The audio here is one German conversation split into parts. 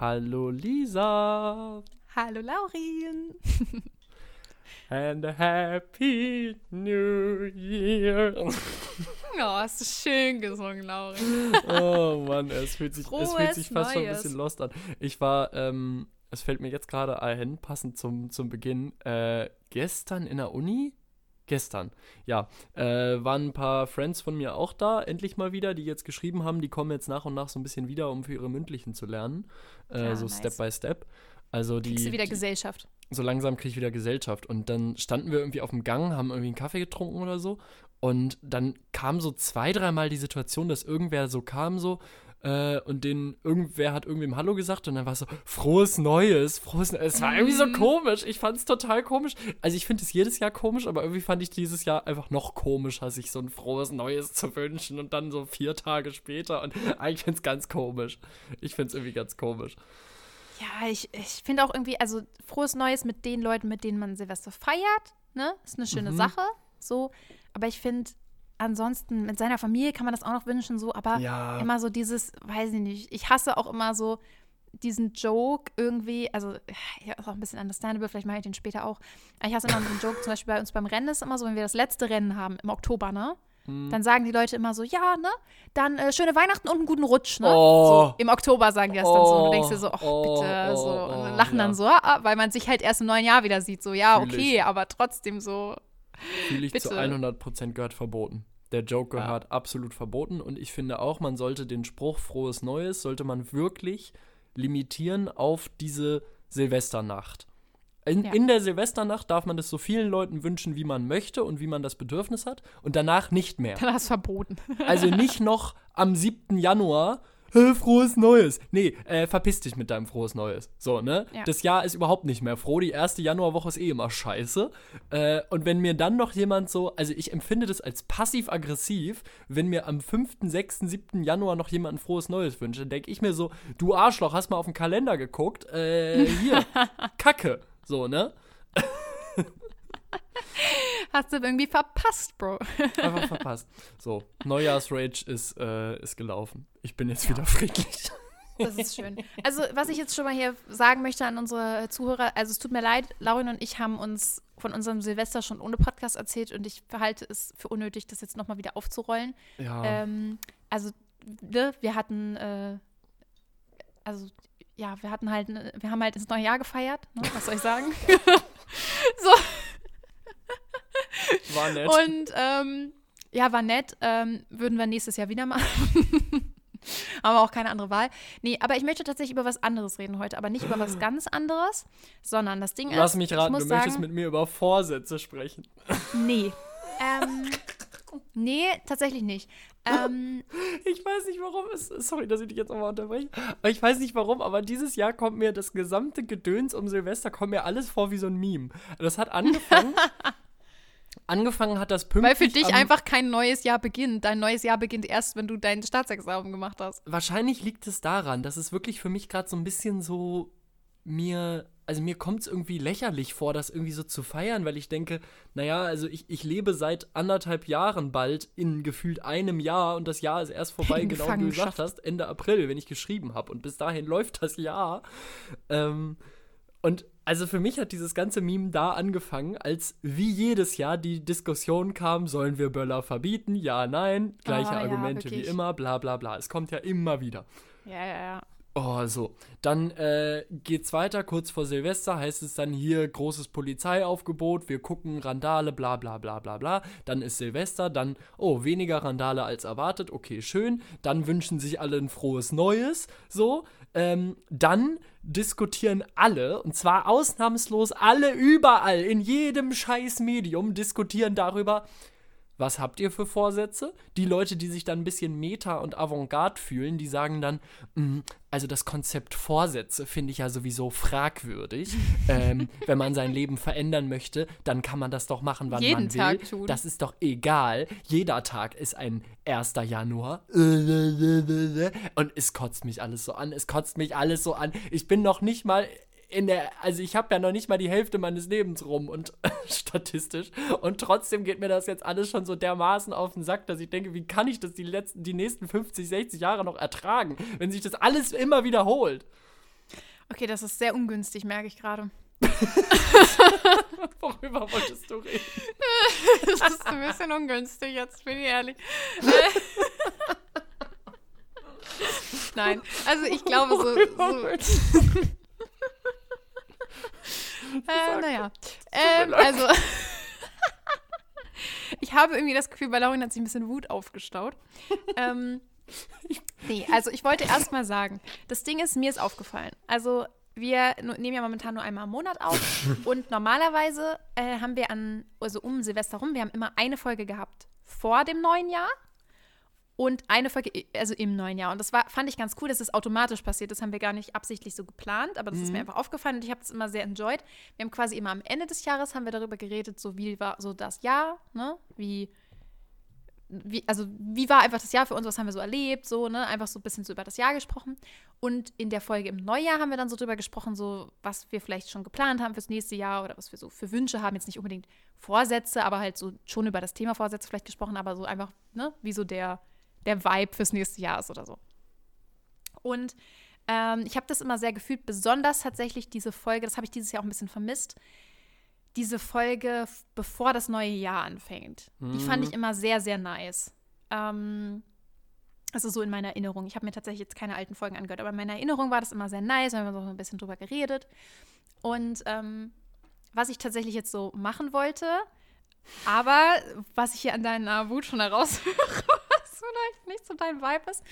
Hallo Lisa. Hallo Laurin. And a happy new year. Oh, hast du schön gesungen, Laurin. Oh Mann, es fühlt sich, es fühlt sich fast schon ein Neues. bisschen lost an. Ich war, ähm, es fällt mir jetzt gerade ein, passend zum, zum Beginn, äh, gestern in der Uni? Gestern, ja. Äh, waren ein paar Friends von mir auch da, endlich mal wieder, die jetzt geschrieben haben, die kommen jetzt nach und nach so ein bisschen wieder, um für ihre mündlichen zu lernen. Äh, Ah, so nice. Step by Step. Also die, Kriegst du wieder die, Gesellschaft. so langsam kriege ich wieder Gesellschaft. Und dann standen wir irgendwie auf dem Gang, haben irgendwie einen Kaffee getrunken oder so. Und dann kam so zwei, dreimal die Situation, dass irgendwer so kam so äh, und den irgendwer hat irgendwem Hallo gesagt und dann war es so, frohes Neues, frohes Neues. Es war irgendwie so Mhm. komisch. Ich fand es total komisch. Also ich finde es jedes Jahr komisch, aber irgendwie fand ich dieses Jahr einfach noch komischer, sich so ein frohes Neues zu wünschen und dann so vier Tage später. Und eigentlich finde es ganz komisch. Ich finde es irgendwie ganz komisch. Ja, ich, ich finde auch irgendwie, also frohes Neues mit den Leuten, mit denen man Silvester feiert, ne? Ist eine schöne Mhm. Sache, so. Aber ich finde, ansonsten mit seiner Familie kann man das auch noch wünschen, so. Aber Ja. immer so dieses, weiß ich nicht, ich hasse auch immer so diesen Joke irgendwie, also ja, ist auch ein bisschen understandable, vielleicht mache ich den später auch. Ich hasse immer so einen Joke, zum Beispiel bei uns beim Rennen ist immer so, wenn wir das letzte Rennen haben im Oktober, ne? Hm. Dann sagen die Leute immer so, ja, ne? Dann äh, schöne Weihnachten und einen guten Rutsch, ne? Oh. So, Im Oktober sagen die das dann so. Und du denkst dir so, ach Oh, bitte, oh, so. oh, Und dann lachen ja. dann so, ah, weil man sich halt erst im neuen Jahr wieder sieht. So, ja, okay, aber trotzdem so. Fühle ich zu Bitte. 100% gehört verboten. Der Joke Ja. gehört absolut verboten und ich finde auch, man sollte den Spruch frohes Neues, sollte man wirklich limitieren auf diese Silvesternacht. In, Ja. in der Silvesternacht darf man das so vielen Leuten wünschen, wie man möchte und wie man das Bedürfnis hat und danach nicht mehr. Dann hast du verboten. Also nicht noch am 7. Januar, "Hä, frohes Neues. Nee, äh, verpiss dich mit deinem frohes Neues. So, ne? Ja. Das Jahr ist überhaupt nicht mehr froh. Die erste Januarwoche ist eh immer scheiße. Äh, und wenn mir dann noch jemand so, also ich empfinde das als passiv-aggressiv, wenn mir am 5., 6., 7. Januar noch jemand ein frohes Neues wünscht, dann denke ich mir so, du Arschloch, hast mal auf den Kalender geguckt? Äh, hier, Kacke. So, ne? Hast du irgendwie verpasst, Bro. Einfach verpasst. So, Neujahrsrage ist, äh, ist gelaufen. Ich bin jetzt wieder friedlich. Das ist schön. Also, was ich jetzt schon mal hier sagen möchte an unsere Zuhörer, also es tut mir leid, Laurin und ich haben uns von unserem Silvester schon ohne Podcast erzählt und ich verhalte es für unnötig, das jetzt nochmal wieder aufzurollen. Ja. Ähm, also, ne, wir hatten, äh, also, ja, wir hatten halt, ne, wir haben halt das neue Jahr gefeiert, ne? was soll ich sagen? so, War nett. und ähm, ja, war nett, ähm, würden wir nächstes Jahr wieder machen. Haben wir auch keine andere Wahl. Nee, aber ich möchte tatsächlich über was anderes reden heute, aber nicht über was ganz anderes, sondern das Ding Lass ist, mich ich raten, du sagen, möchtest mit mir über Vorsätze sprechen. nee. Ähm, nee, tatsächlich nicht. Ähm, Ich weiß nicht warum, es, sorry, dass ich dich jetzt nochmal unterbreche, aber ich weiß nicht warum, aber dieses Jahr kommt mir das gesamte Gedöns um Silvester, kommt mir alles vor wie so ein Meme. Das hat angefangen, angefangen hat das pünktlich weil für dich einfach kein neues Jahr beginnt. Dein neues Jahr beginnt erst, wenn du dein Staatsexamen gemacht hast. Wahrscheinlich liegt es daran, dass es wirklich für mich gerade so ein bisschen so mir, also mir kommt es irgendwie lächerlich vor, das irgendwie so zu feiern, weil ich denke, naja, also ich, ich lebe seit anderthalb Jahren bald in gefühlt einem Jahr und das Jahr ist erst vorbei, In genau wie du gesagt hast, Ende April, wenn ich geschrieben habe und bis dahin läuft das Jahr. Ähm, und also für mich hat dieses ganze Meme da angefangen, als wie jedes Jahr die Diskussion kam, sollen wir Böller verbieten? Ja, nein, gleiche ja, Argumente wie wirklich. immer, bla bla bla. Es kommt ja immer wieder. Ja, ja, ja. Oh, so. Dann äh, geht's weiter, kurz vor Silvester heißt es dann hier großes Polizeiaufgebot, wir gucken Randale, bla bla bla bla bla. Dann ist Silvester, dann, oh, weniger Randale als erwartet, okay, schön. Dann wünschen sich alle ein frohes Neues, so. Ähm, dann diskutieren alle, und zwar ausnahmslos alle überall, in jedem scheiß Medium, diskutieren darüber, was habt ihr für Vorsätze? Die Leute, die sich dann ein bisschen meta und avantgarde fühlen, die sagen dann, "Mm, also das Konzept Vorsätze finde ich ja sowieso fragwürdig. ähm, wenn man sein Leben verändern möchte, dann kann man das doch machen, wann Jeden man will. Tag tun. Das ist doch egal. Jeder Tag ist ein 1. Januar. Und es kotzt mich alles so an. Es kotzt mich alles so an. Ich bin noch nicht mal in der, also ich habe ja noch nicht mal die Hälfte meines Lebens rum und statistisch und trotzdem geht mir das jetzt alles schon so dermaßen auf den Sack, dass ich denke, wie kann ich das die letzten, die nächsten 50, 60 Jahre noch ertragen, wenn sich das alles immer wiederholt? Okay, das ist sehr ungünstig, merke ich gerade. Worüber wolltest du reden? das ist ein bisschen ungünstig, jetzt bin ich ehrlich. Nein, also ich glaube so. so äh, naja. Ähm, also. ich habe irgendwie das Gefühl, bei Laurin hat sich ein bisschen Wut aufgestaut. ähm, nee, also ich wollte erst mal sagen, das Ding ist, mir ist aufgefallen. Also wir nehmen ja momentan nur einmal im Monat auf und normalerweise äh, haben wir an, also um Silvester rum, wir haben immer eine Folge gehabt vor dem neuen Jahr und eine Folge, also im neuen Jahr. Und das war, fand ich ganz cool, dass es automatisch passiert. Das haben wir gar nicht absichtlich so geplant, aber das mhm. ist mir mhm. einfach aufgefallen und ich habe es immer sehr enjoyed. Wir haben quasi immer am Ende des Jahres haben wir darüber geredet, so wie war so das Jahr, ne? Wie, wie, also wie war einfach das Jahr für uns, was haben wir so erlebt, so, ne? Einfach so ein bisschen so über das Jahr gesprochen. Und in der Folge im Neujahr haben wir dann so drüber gesprochen, so was wir vielleicht schon geplant haben fürs nächste Jahr oder was wir so für Wünsche haben. Jetzt nicht unbedingt Vorsätze, aber halt so schon über das Thema Vorsätze vielleicht gesprochen, aber so einfach, ne, wie so der der Vibe fürs nächste Jahr ist oder so. Und ähm, ich habe das immer sehr gefühlt, besonders tatsächlich diese Folge, das habe ich dieses Jahr auch ein bisschen vermisst, diese Folge, bevor das neue Jahr anfängt. Mhm. Die fand ich mhm. immer sehr, sehr nice. Ähm, also so in meiner Erinnerung. Ich habe mir tatsächlich jetzt keine alten Folgen angehört, aber in meiner Erinnerung war das immer sehr nice, wir haben so ein bisschen drüber geredet. Und ähm, was ich tatsächlich jetzt so machen wollte, aber was ich hier an deiner Wut schon heraushöre, vielleicht nicht so dein Vibe ist.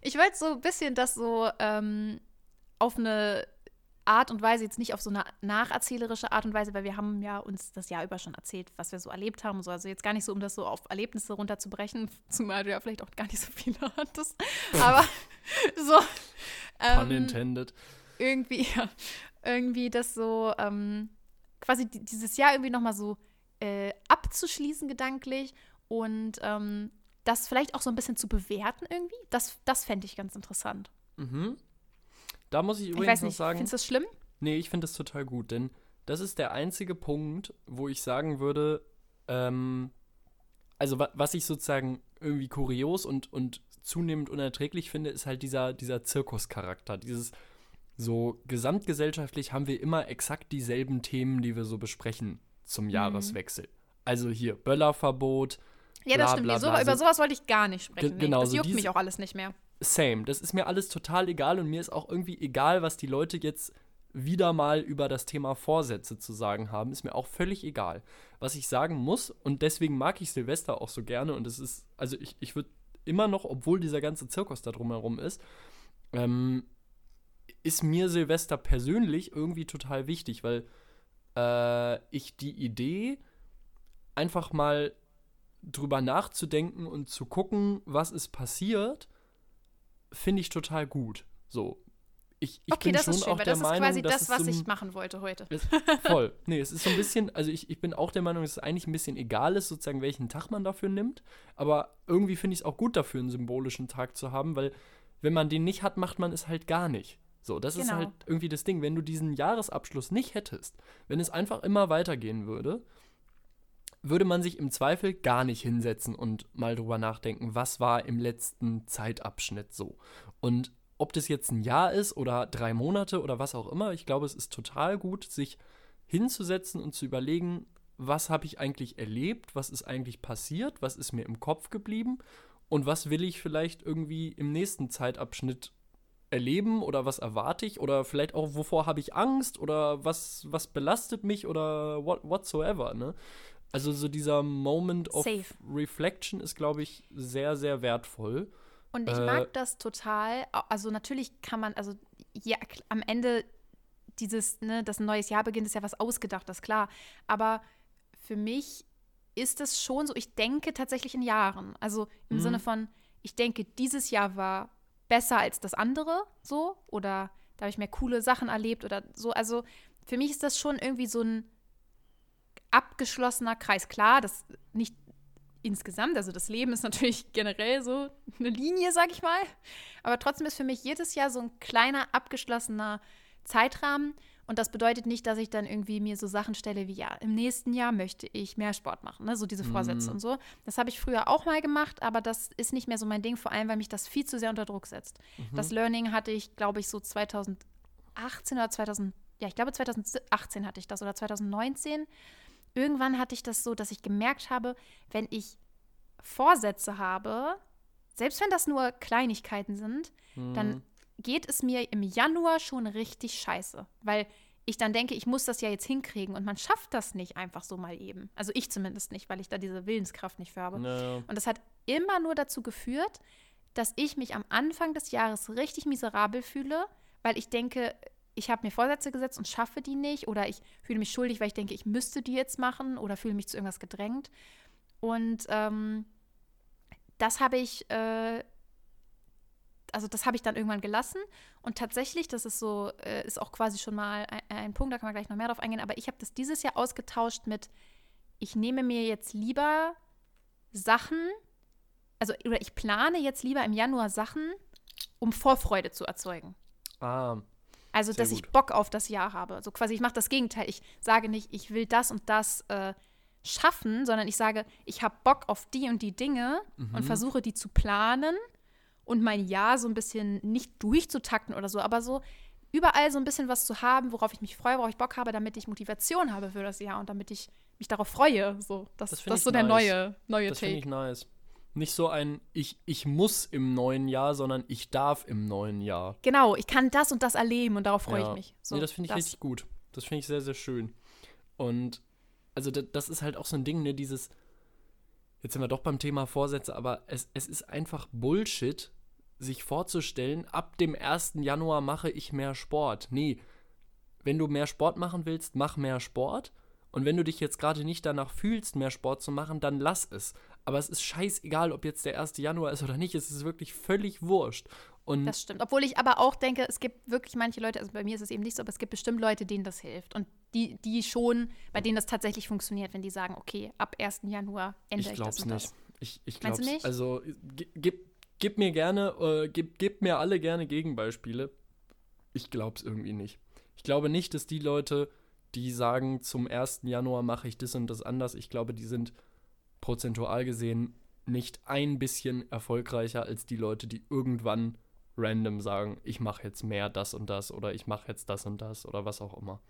Ich wollte so ein bisschen das so ähm, auf eine Art und Weise, jetzt nicht auf so eine nacherzählerische Art und Weise, weil wir haben ja uns das Jahr über schon erzählt, was wir so erlebt haben. So. Also jetzt gar nicht so, um das so auf Erlebnisse runterzubrechen, zumal du ja vielleicht auch gar nicht so viele hattest. Aber so. Ähm, Pun intended. Irgendwie, ja, irgendwie das so, ähm, quasi dieses Jahr irgendwie nochmal so äh, abzuschließen gedanklich und ähm, das vielleicht auch so ein bisschen zu bewerten irgendwie, das, das fände ich ganz interessant. Mhm. Da muss ich übrigens ich weiß nicht, noch sagen. Findest du das schlimm? Nee, ich finde das total gut, denn das ist der einzige Punkt, wo ich sagen würde, ähm, also wa was ich sozusagen irgendwie kurios und, und zunehmend unerträglich finde, ist halt dieser, dieser Zirkuscharakter. Dieses so gesamtgesellschaftlich haben wir immer exakt dieselben Themen, die wir so besprechen zum mhm. Jahreswechsel. Also hier Böllerverbot, ja, das bla, stimmt. Bla, bla. So, über sowas wollte ich gar nicht sprechen. Nee, genau, das juckt mich auch alles nicht mehr. Same. Das ist mir alles total egal und mir ist auch irgendwie egal, was die Leute jetzt wieder mal über das Thema Vorsätze zu sagen haben, ist mir auch völlig egal. Was ich sagen muss, und deswegen mag ich Silvester auch so gerne, und es ist, also ich, ich würde immer noch, obwohl dieser ganze Zirkus da drumherum ist, ähm, ist mir Silvester persönlich irgendwie total wichtig, weil äh, ich die Idee einfach mal drüber nachzudenken und zu gucken, was ist passiert, finde ich total gut. So. Ich, ich okay, bin das schon ist schön, auch weil der das Meinung, ist quasi das, was so ich machen wollte heute. Ist, voll. Nee, es ist so ein bisschen, also ich, ich bin auch der Meinung, dass es eigentlich ein bisschen egal ist, sozusagen, welchen Tag man dafür nimmt. Aber irgendwie finde ich es auch gut dafür, einen symbolischen Tag zu haben, weil wenn man den nicht hat, macht man es halt gar nicht. So, das genau. ist halt irgendwie das Ding. Wenn du diesen Jahresabschluss nicht hättest, wenn es einfach immer weitergehen würde, würde man sich im Zweifel gar nicht hinsetzen und mal drüber nachdenken, was war im letzten Zeitabschnitt so. Und ob das jetzt ein Jahr ist oder drei Monate oder was auch immer, ich glaube, es ist total gut, sich hinzusetzen und zu überlegen, was habe ich eigentlich erlebt, was ist eigentlich passiert, was ist mir im Kopf geblieben und was will ich vielleicht irgendwie im nächsten Zeitabschnitt erleben oder was erwarte ich oder vielleicht auch wovor habe ich Angst oder was was belastet mich oder what, whatsoever, ne? Also so dieser Moment of Safe. Reflection ist, glaube ich, sehr, sehr wertvoll. Und ich äh, mag das total. Also natürlich kann man, also ja, am Ende dieses, ne, dass ein neues Jahr beginnt, ist ja was ausgedachtes, klar. Aber für mich ist es schon so, ich denke tatsächlich in Jahren. Also im mhm. Sinne von, ich denke, dieses Jahr war besser als das andere, so. Oder da habe ich mehr coole Sachen erlebt oder so. Also für mich ist das schon irgendwie so ein abgeschlossener Kreis. Klar, das nicht insgesamt, also das Leben ist natürlich generell so eine Linie, sag ich mal. Aber trotzdem ist für mich jedes Jahr so ein kleiner, abgeschlossener Zeitrahmen. Und das bedeutet nicht, dass ich dann irgendwie mir so Sachen stelle wie, ja, im nächsten Jahr möchte ich mehr Sport machen, ne? so diese Vorsätze mm. und so. Das habe ich früher auch mal gemacht, aber das ist nicht mehr so mein Ding, vor allem, weil mich das viel zu sehr unter Druck setzt. Mhm. Das Learning hatte ich, glaube ich, so 2000 2018 oder 2000, ja, ich glaube 2018 hatte ich das oder 2019. Irgendwann hatte ich das so, dass ich gemerkt habe, wenn ich Vorsätze habe, selbst wenn das nur Kleinigkeiten sind, Mhm. dann geht es mir im Januar schon richtig scheiße, weil ich dann denke, ich muss das ja jetzt hinkriegen und man schafft das nicht einfach so mal eben. Also ich zumindest nicht, weil ich da diese Willenskraft nicht für habe. Ja. Und das hat immer nur dazu geführt, dass ich mich am Anfang des Jahres richtig miserabel fühle, weil ich denke, ich habe mir Vorsätze gesetzt und schaffe die nicht oder ich fühle mich schuldig, weil ich denke, ich müsste die jetzt machen oder fühle mich zu irgendwas gedrängt. Und ähm, das habe ich, äh, also das habe ich dann irgendwann gelassen. Und tatsächlich, das ist so, äh, ist auch quasi schon mal ein, ein Punkt, da kann man gleich noch mehr drauf eingehen, aber ich habe das dieses Jahr ausgetauscht mit, ich nehme mir jetzt lieber Sachen, also oder ich plane jetzt lieber im Januar Sachen, um Vorfreude zu erzeugen. Ah, Also, Sehr dass ich gut. Bock auf das Jahr habe. So quasi, ich mache das Gegenteil. Ich sage nicht, ich will das und das äh, schaffen, sondern ich sage, ich habe Bock auf die und die Dinge Mhm. und versuche die zu planen und mein Jahr so ein bisschen nicht durchzutakten oder so, aber so überall so ein bisschen was zu haben, worauf ich mich freue, worauf ich Bock habe, damit ich Motivation habe für das Jahr und damit ich mich darauf freue. So, das, Das das, ist ich so der nice. neue, neue das finde Take. ich nice. Nicht so ein ich, ich muss im neuen Jahr, sondern ich darf im neuen Jahr. Genau, ich kann das und das erleben und darauf freue Ja. ich mich. So, nee, das finde ich richtig gut. Das finde ich sehr, sehr schön. Und also das, das ist halt auch so ein Ding, ne, dieses, jetzt sind wir doch beim Thema Vorsätze, aber es, es ist einfach Bullshit, sich vorzustellen, ab dem 1. Januar mache ich mehr Sport. Nee, wenn du mehr Sport machen willst, mach mehr Sport. Und wenn du dich jetzt gerade nicht danach fühlst, mehr Sport zu machen, dann lass es. Aber es ist scheißegal, ob jetzt der 1. Januar ist oder nicht. Es ist wirklich völlig wurscht. Und Das stimmt. Obwohl ich aber auch denke, es gibt wirklich manche Leute, also bei mir ist es eben nicht so, aber es gibt bestimmt Leute, denen das hilft. Und die, die schon, bei denen das tatsächlich funktioniert, wenn die sagen, okay, ab 1. Januar ändere Ich ich, das nicht. das. Ich, ich du nicht? Also gi- gib, gib mir gerne, äh, gib, gib mir alle gerne Gegenbeispiele. Ich glaub's irgendwie nicht. Ich glaube nicht, dass die Leute, die sagen, zum 1. Januar mache ich das und das anders, ich glaube, die sind prozentual gesehen nicht ein bisschen erfolgreicher als die Leute, die irgendwann random sagen, ich mache jetzt mehr das und das oder ich mache jetzt das und das oder was auch immer.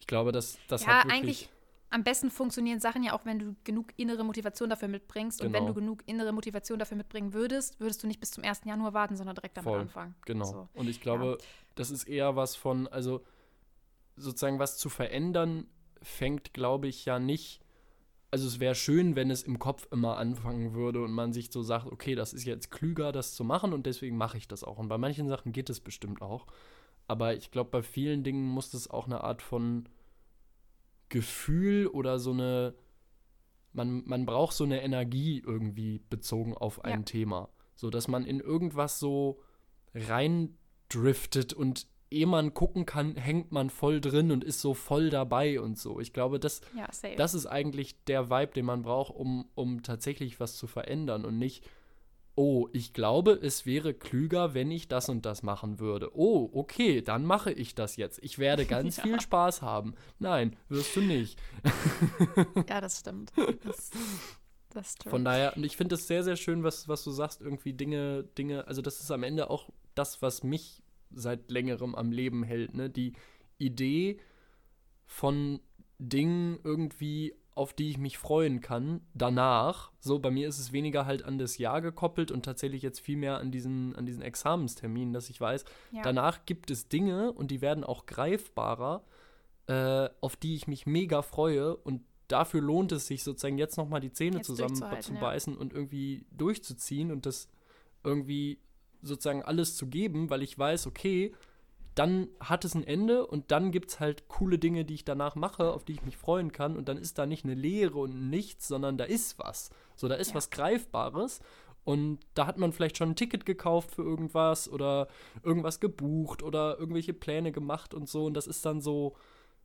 Ich glaube, dass das Ja, hat wirklich eigentlich Am besten funktionieren Sachen ja auch, wenn du genug innere Motivation dafür mitbringst. Und wenn Genau. du genug innere Motivation dafür mitbringen würdest, würdest du nicht bis zum 1. Januar warten, sondern direkt damit Voll, anfangen. Genau. So. Und ich glaube, das ist eher was von, also sozusagen was zu verändern, fängt, glaube ich, ja nicht. Also es wäre schön, wenn es im Kopf immer anfangen würde und man sich so sagt, okay, das ist jetzt klüger, das zu machen und deswegen mache ich das auch. Und bei manchen Sachen geht es bestimmt auch. Aber ich glaube, bei vielen Dingen muss es auch eine Art von Gefühl oder so eine, man, man braucht so eine Energie irgendwie bezogen auf ein Ja. Thema. So dass man in irgendwas so reindriftet und ehe man gucken kann, hängt man voll drin und ist so voll dabei und so. Ich glaube, das, Ja, das ist eigentlich der Vibe, den man braucht, um, um tatsächlich was zu verändern und nicht, oh, ich glaube, es wäre klüger, wenn ich das und das machen würde. Oh, okay, dann mache ich das jetzt. Ich werde ganz Ja. viel Spaß haben. Nein, wirst du nicht. ja, das stimmt. Das, das. Von daher, und ich finde es sehr, sehr schön, was, was du sagst, irgendwie Dinge, Dinge, also das ist am Ende auch das, was mich seit längerem am Leben hält, ne? Die Idee von Dingen irgendwie, auf die ich mich freuen kann, danach. So, bei mir ist es weniger halt an das Jahr gekoppelt und tatsächlich jetzt viel mehr an diesen, an diesen Examenstermin, dass ich weiß, ja. Danach gibt es Dinge und die werden auch greifbarer, äh, auf die ich mich mega freue und dafür lohnt es sich sozusagen jetzt nochmal die Zähne Jetzt zusammen zu ja. beißen und irgendwie durchzuziehen und das irgendwie sozusagen alles zu geben, weil ich weiß, okay, dann hat es ein Ende und dann gibt es halt coole Dinge, die ich danach mache, auf die ich mich freuen kann und dann ist da nicht eine Leere und nichts, sondern da ist was. So, da ist Ja. was Greifbares und da hat man vielleicht schon ein Ticket gekauft für irgendwas oder irgendwas gebucht oder irgendwelche Pläne gemacht und so und das ist dann so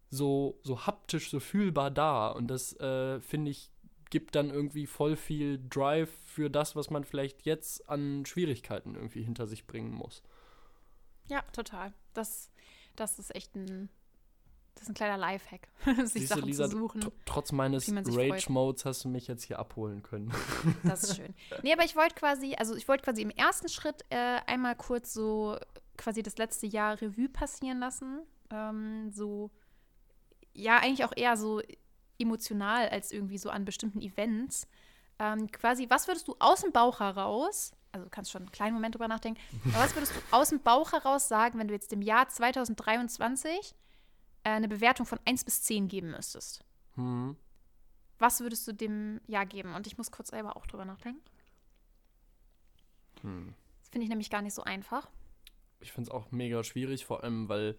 so so haptisch so fühlbar da und das äh, finde ich gibt dann irgendwie voll viel Drive für das, was man vielleicht jetzt an Schwierigkeiten irgendwie hinter sich bringen muss. ja, total. Das, das ist echt ein, das ist ein kleiner Lifehack, sich Siehst du, Sachen Lisa, zu suchen. tr- trotz meines. Rage-Modes hast du mich jetzt hier abholen können. Das ist schön. Nee, aber ich wollte quasi, also ich wollte quasi im ersten Schritt äh, einmal kurz so quasi das letzte Jahr Revue passieren lassen. Ähm, so, ja, eigentlich auch eher so emotional als irgendwie so an bestimmten Events. Ähm, quasi, was würdest du aus dem Bauch heraus, also du kannst schon einen kleinen Moment drüber nachdenken, aber was würdest du aus dem Bauch heraus sagen, wenn du jetzt dem Jahr 2023 äh, eine Bewertung von 1 bis 10 geben müsstest? Hm. Was würdest du dem Jahr geben? Und ich muss kurz selber auch drüber nachdenken. Hm. Das finde ich nämlich gar nicht so einfach. Ich finde es auch mega schwierig, vor allem, weil.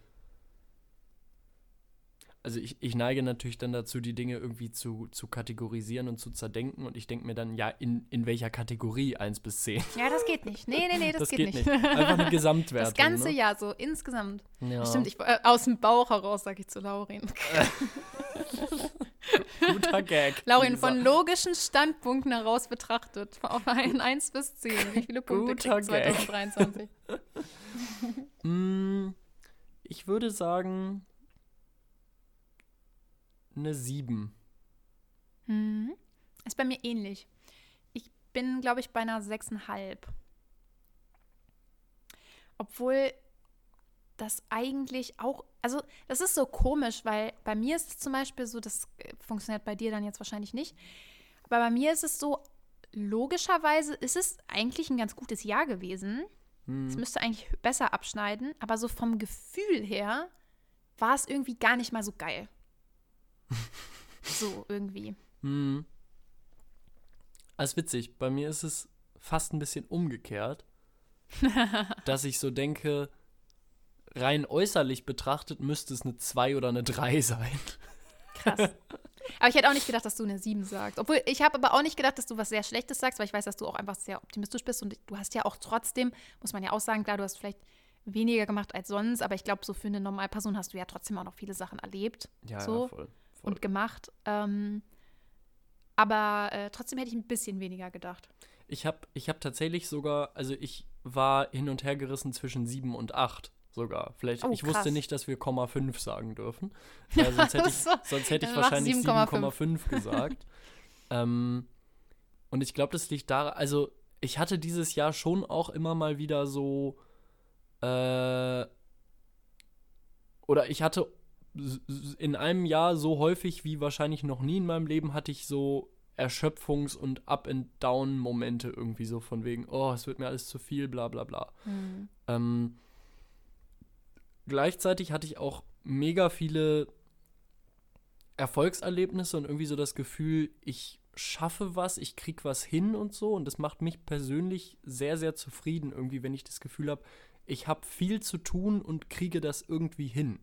Also ich, ich neige natürlich dann dazu, die Dinge irgendwie zu, zu kategorisieren und zu zerdenken. Und ich denke mir dann, ja, in, in welcher Kategorie 1 bis 10? Ja, das geht nicht. Nee, nee, nee, das, Das geht, geht nicht. nicht. Einfach eine Gesamtwertung. Das ganze ne? Jahr so insgesamt. Ja. Stimmt, ich, äh, aus dem Bauch heraus sage ich zu Laurin. Guter Gag. Laurin, Lisa. von logischen Standpunkten heraus betrachtet, auf einen 1 bis 10, wie viele Punkte Guter kriegt Gag. 2023? Mm, Ich würde sagen. Eine 7. Mhm. Ist bei mir ähnlich. Ich bin, glaube ich, bei einer 6,5. Obwohl das eigentlich auch, also das ist so komisch, weil bei mir ist es zum Beispiel so, das äh, funktioniert bei dir dann jetzt wahrscheinlich nicht, aber bei mir ist es so, logischerweise ist es eigentlich ein ganz gutes Jahr gewesen. Es Hm. müsste eigentlich besser abschneiden, aber so vom Gefühl her war es irgendwie gar nicht mal so geil. So irgendwie. Hm. Ist witzig. Bei mir ist es fast ein bisschen umgekehrt, dass ich so denke, rein äußerlich betrachtet müsste es eine 2 oder eine 3 sein. Krass. Aber ich hätte auch nicht gedacht, dass du eine 7 sagst. Obwohl, ich habe aber auch nicht gedacht, dass du was sehr Schlechtes sagst, weil ich weiß, dass du auch einfach sehr optimistisch bist und du hast ja auch trotzdem, muss man ja auch sagen, klar, du hast vielleicht weniger gemacht als sonst, aber ich glaube, so für eine Normalperson hast du ja trotzdem auch noch viele Sachen erlebt Ja, So. ja, voll. Und gemacht. Ähm, aber äh, trotzdem hätte ich ein bisschen weniger gedacht. Ich habe ich hab tatsächlich sogar, also ich war hin und her gerissen zwischen 7 und 8 sogar. Vielleicht, Oh, ich wusste krass. nicht, dass wir Komma 5 sagen dürfen. Äh, sonst hätte ich, So, sonst hätte ich wahrscheinlich 7,5. 7,5 gesagt. ähm, und ich glaube, das liegt daran, also ich hatte dieses Jahr schon auch immer mal wieder so, äh, oder ich hatte in einem Jahr so häufig wie wahrscheinlich noch nie in meinem Leben hatte ich so Erschöpfungs- und Up-and-Down-Momente irgendwie so von wegen, oh, es wird mir alles zu viel, bla bla bla. Hm. Ähm, gleichzeitig hatte ich auch mega viele Erfolgserlebnisse und irgendwie so das Gefühl, ich schaffe was, ich krieg was hin und so. Und das macht mich persönlich sehr, sehr zufrieden, irgendwie, wenn ich das Gefühl habe, ich habe viel zu tun und kriege das irgendwie hin.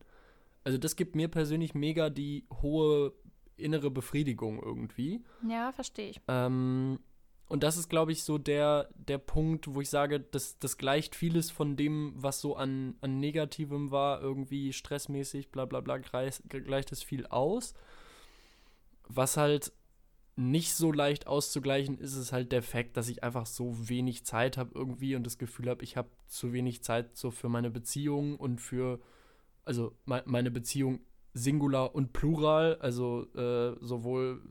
Also das gibt mir persönlich mega die hohe innere Befriedigung irgendwie. Ja, verstehe ich. Ähm, und das ist, glaube ich, so der, der Punkt, wo ich sage, das, das gleicht vieles von dem, was so an, an Negativem war, irgendwie stressmäßig, bla bla bla, gleicht, gleicht es viel aus. Was halt nicht so leicht auszugleichen ist, ist halt der Fakt, dass ich einfach so wenig Zeit habe irgendwie und das Gefühl habe, ich habe zu wenig Zeit so für meine Beziehung und für, also me meine Beziehung Singular und Plural, also äh, sowohl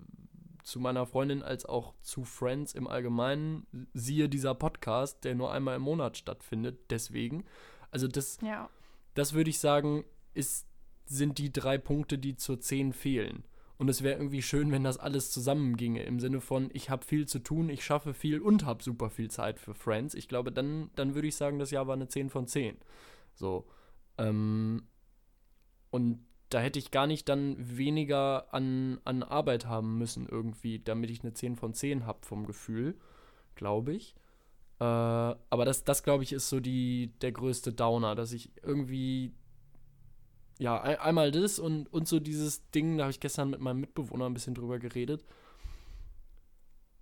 zu meiner Freundin als auch zu Friends im Allgemeinen. Siehe dieser Podcast, der nur einmal im Monat stattfindet, deswegen. Also das, Ja. das würde ich sagen, ist, sind die drei Punkte, die zur 10 fehlen. Und es wäre irgendwie schön, wenn das alles zusammenginge, im Sinne von, ich habe viel zu tun, ich schaffe viel und habe super viel Zeit für Friends. Ich glaube, dann, dann würde ich sagen, das Jahr war eine 10 von 10. So. Ähm, und da hätte ich gar nicht dann weniger an, an Arbeit haben müssen irgendwie, damit ich eine 10 von 10 habe vom Gefühl, glaube ich. Äh, aber das, das glaube ich, ist so die, der größte Downer, dass ich irgendwie, ja, ein, einmal das und, und so dieses Ding, da habe ich gestern mit meinem Mitbewohner ein bisschen drüber geredet.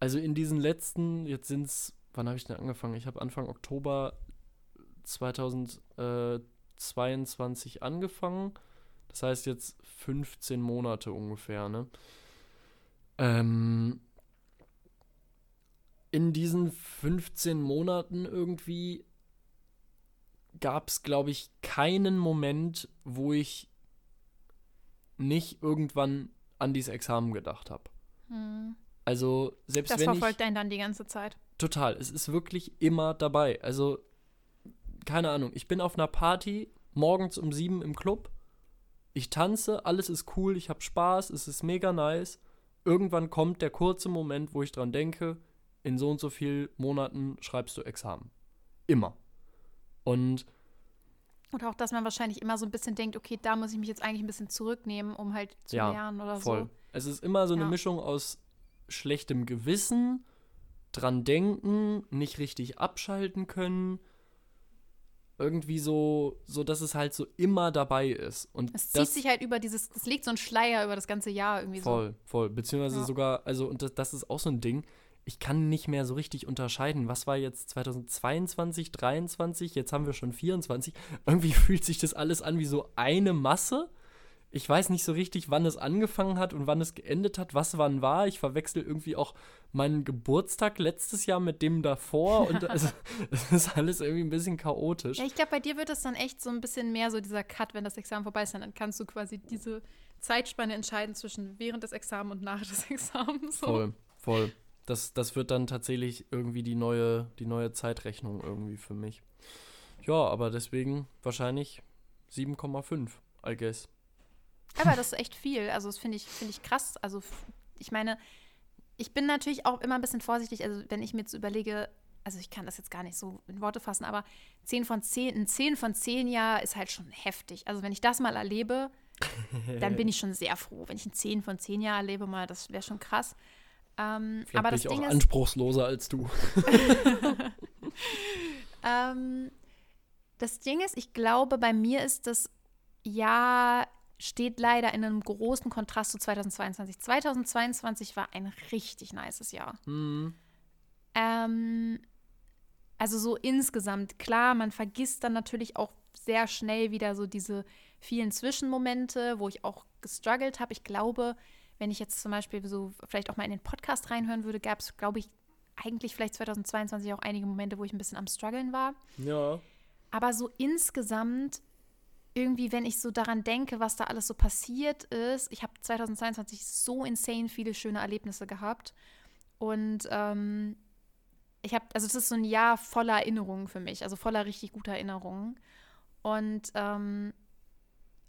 Also in diesen letzten, jetzt sind es, wann habe ich denn angefangen? Ich habe Anfang Oktober 2022 angefangen. Das heißt jetzt 15 Monate ungefähr, ne? Ähm, in diesen 15 Monaten irgendwie gab es, glaube ich, keinen Moment, wo ich nicht irgendwann an dieses Examen gedacht habe. Hm. Also selbst Das wenn ich verfolgt einen dann die ganze Zeit. Total. Es ist wirklich immer dabei. Also keine Ahnung, ich bin auf einer Party morgens um sieben im Club. Ich tanze, alles ist cool, ich habe Spaß, es ist mega nice. Irgendwann kommt der kurze Moment, wo ich dran denke, in so und so vielen Monaten schreibst du Examen. Immer. Und Und auch, dass man wahrscheinlich immer so ein bisschen denkt, okay, da muss ich mich jetzt eigentlich ein bisschen zurücknehmen, um halt zu Ja, lernen oder voll. so. Es ist immer so eine Ja. Mischung aus schlechtem Gewissen, dran denken, nicht richtig abschalten können. Irgendwie so, so dass es halt so immer dabei ist. Und Es das, zieht sich halt über dieses, es legt so ein Schleier über das ganze Jahr irgendwie so. Voll, voll. Beziehungsweise Ja. sogar, also, und das, das ist auch so ein Ding. Ich kann nicht mehr so richtig unterscheiden. Was war jetzt 2022, 23? Jetzt haben wir schon 24. Irgendwie fühlt sich das alles an wie so eine Masse. Ich weiß nicht so richtig, wann es angefangen hat und wann es geendet hat, was wann war. Ich verwechsel irgendwie auch meinen Geburtstag letztes Jahr mit dem davor und also, es ist alles irgendwie ein bisschen chaotisch. Ja, ich glaube, bei dir wird es dann echt so ein bisschen mehr so dieser Cut, wenn das Examen vorbei ist. Dann kannst du quasi diese Zeitspanne entscheiden zwischen während des Examens und nach des Examens. So. Voll, voll. Das, das wird dann tatsächlich irgendwie die neue, die neue Zeitrechnung irgendwie für mich. Ja, aber deswegen wahrscheinlich 7,5, I guess. Aber das ist echt viel. Also, das finde ich, finde ich krass. Also, ich meine, ich bin natürlich auch immer ein bisschen vorsichtig. Also, wenn ich mir jetzt überlege, also ich kann das jetzt gar nicht so in Worte fassen, aber 10 von 10, ein 10 von 10 Jahr ist halt schon heftig. Also, wenn ich das mal erlebe, dann bin ich schon sehr froh. Wenn ich ein 10 von 10 Jahr erlebe, mal, das wäre schon krass. Ähm, aber bin das ich Ding auch ist, anspruchsloser als du. Ähm, das Ding ist, ich glaube, bei mir ist das Jahr steht leider in einem großen Kontrast zu 2022. 2022 war ein richtig nices Jahr. Hm, Ähm, also so insgesamt, klar, man vergisst dann natürlich auch sehr schnell wieder so diese vielen Zwischenmomente, wo ich auch gestruggelt habe. Ich glaube, wenn ich jetzt zum Beispiel so vielleicht auch mal in den Podcast reinhören würde, gab es, glaube ich, eigentlich vielleicht 2022 auch einige Momente, wo ich ein bisschen am struggeln war. ja. Aber so insgesamt, irgendwie, wenn ich so daran denke, was da alles so passiert ist, ich habe 2022 so insane viele schöne Erlebnisse gehabt. Und ähm, ich habe, also es ist so ein Jahr voller Erinnerungen für mich, also voller richtig guter Erinnerungen. Und ähm,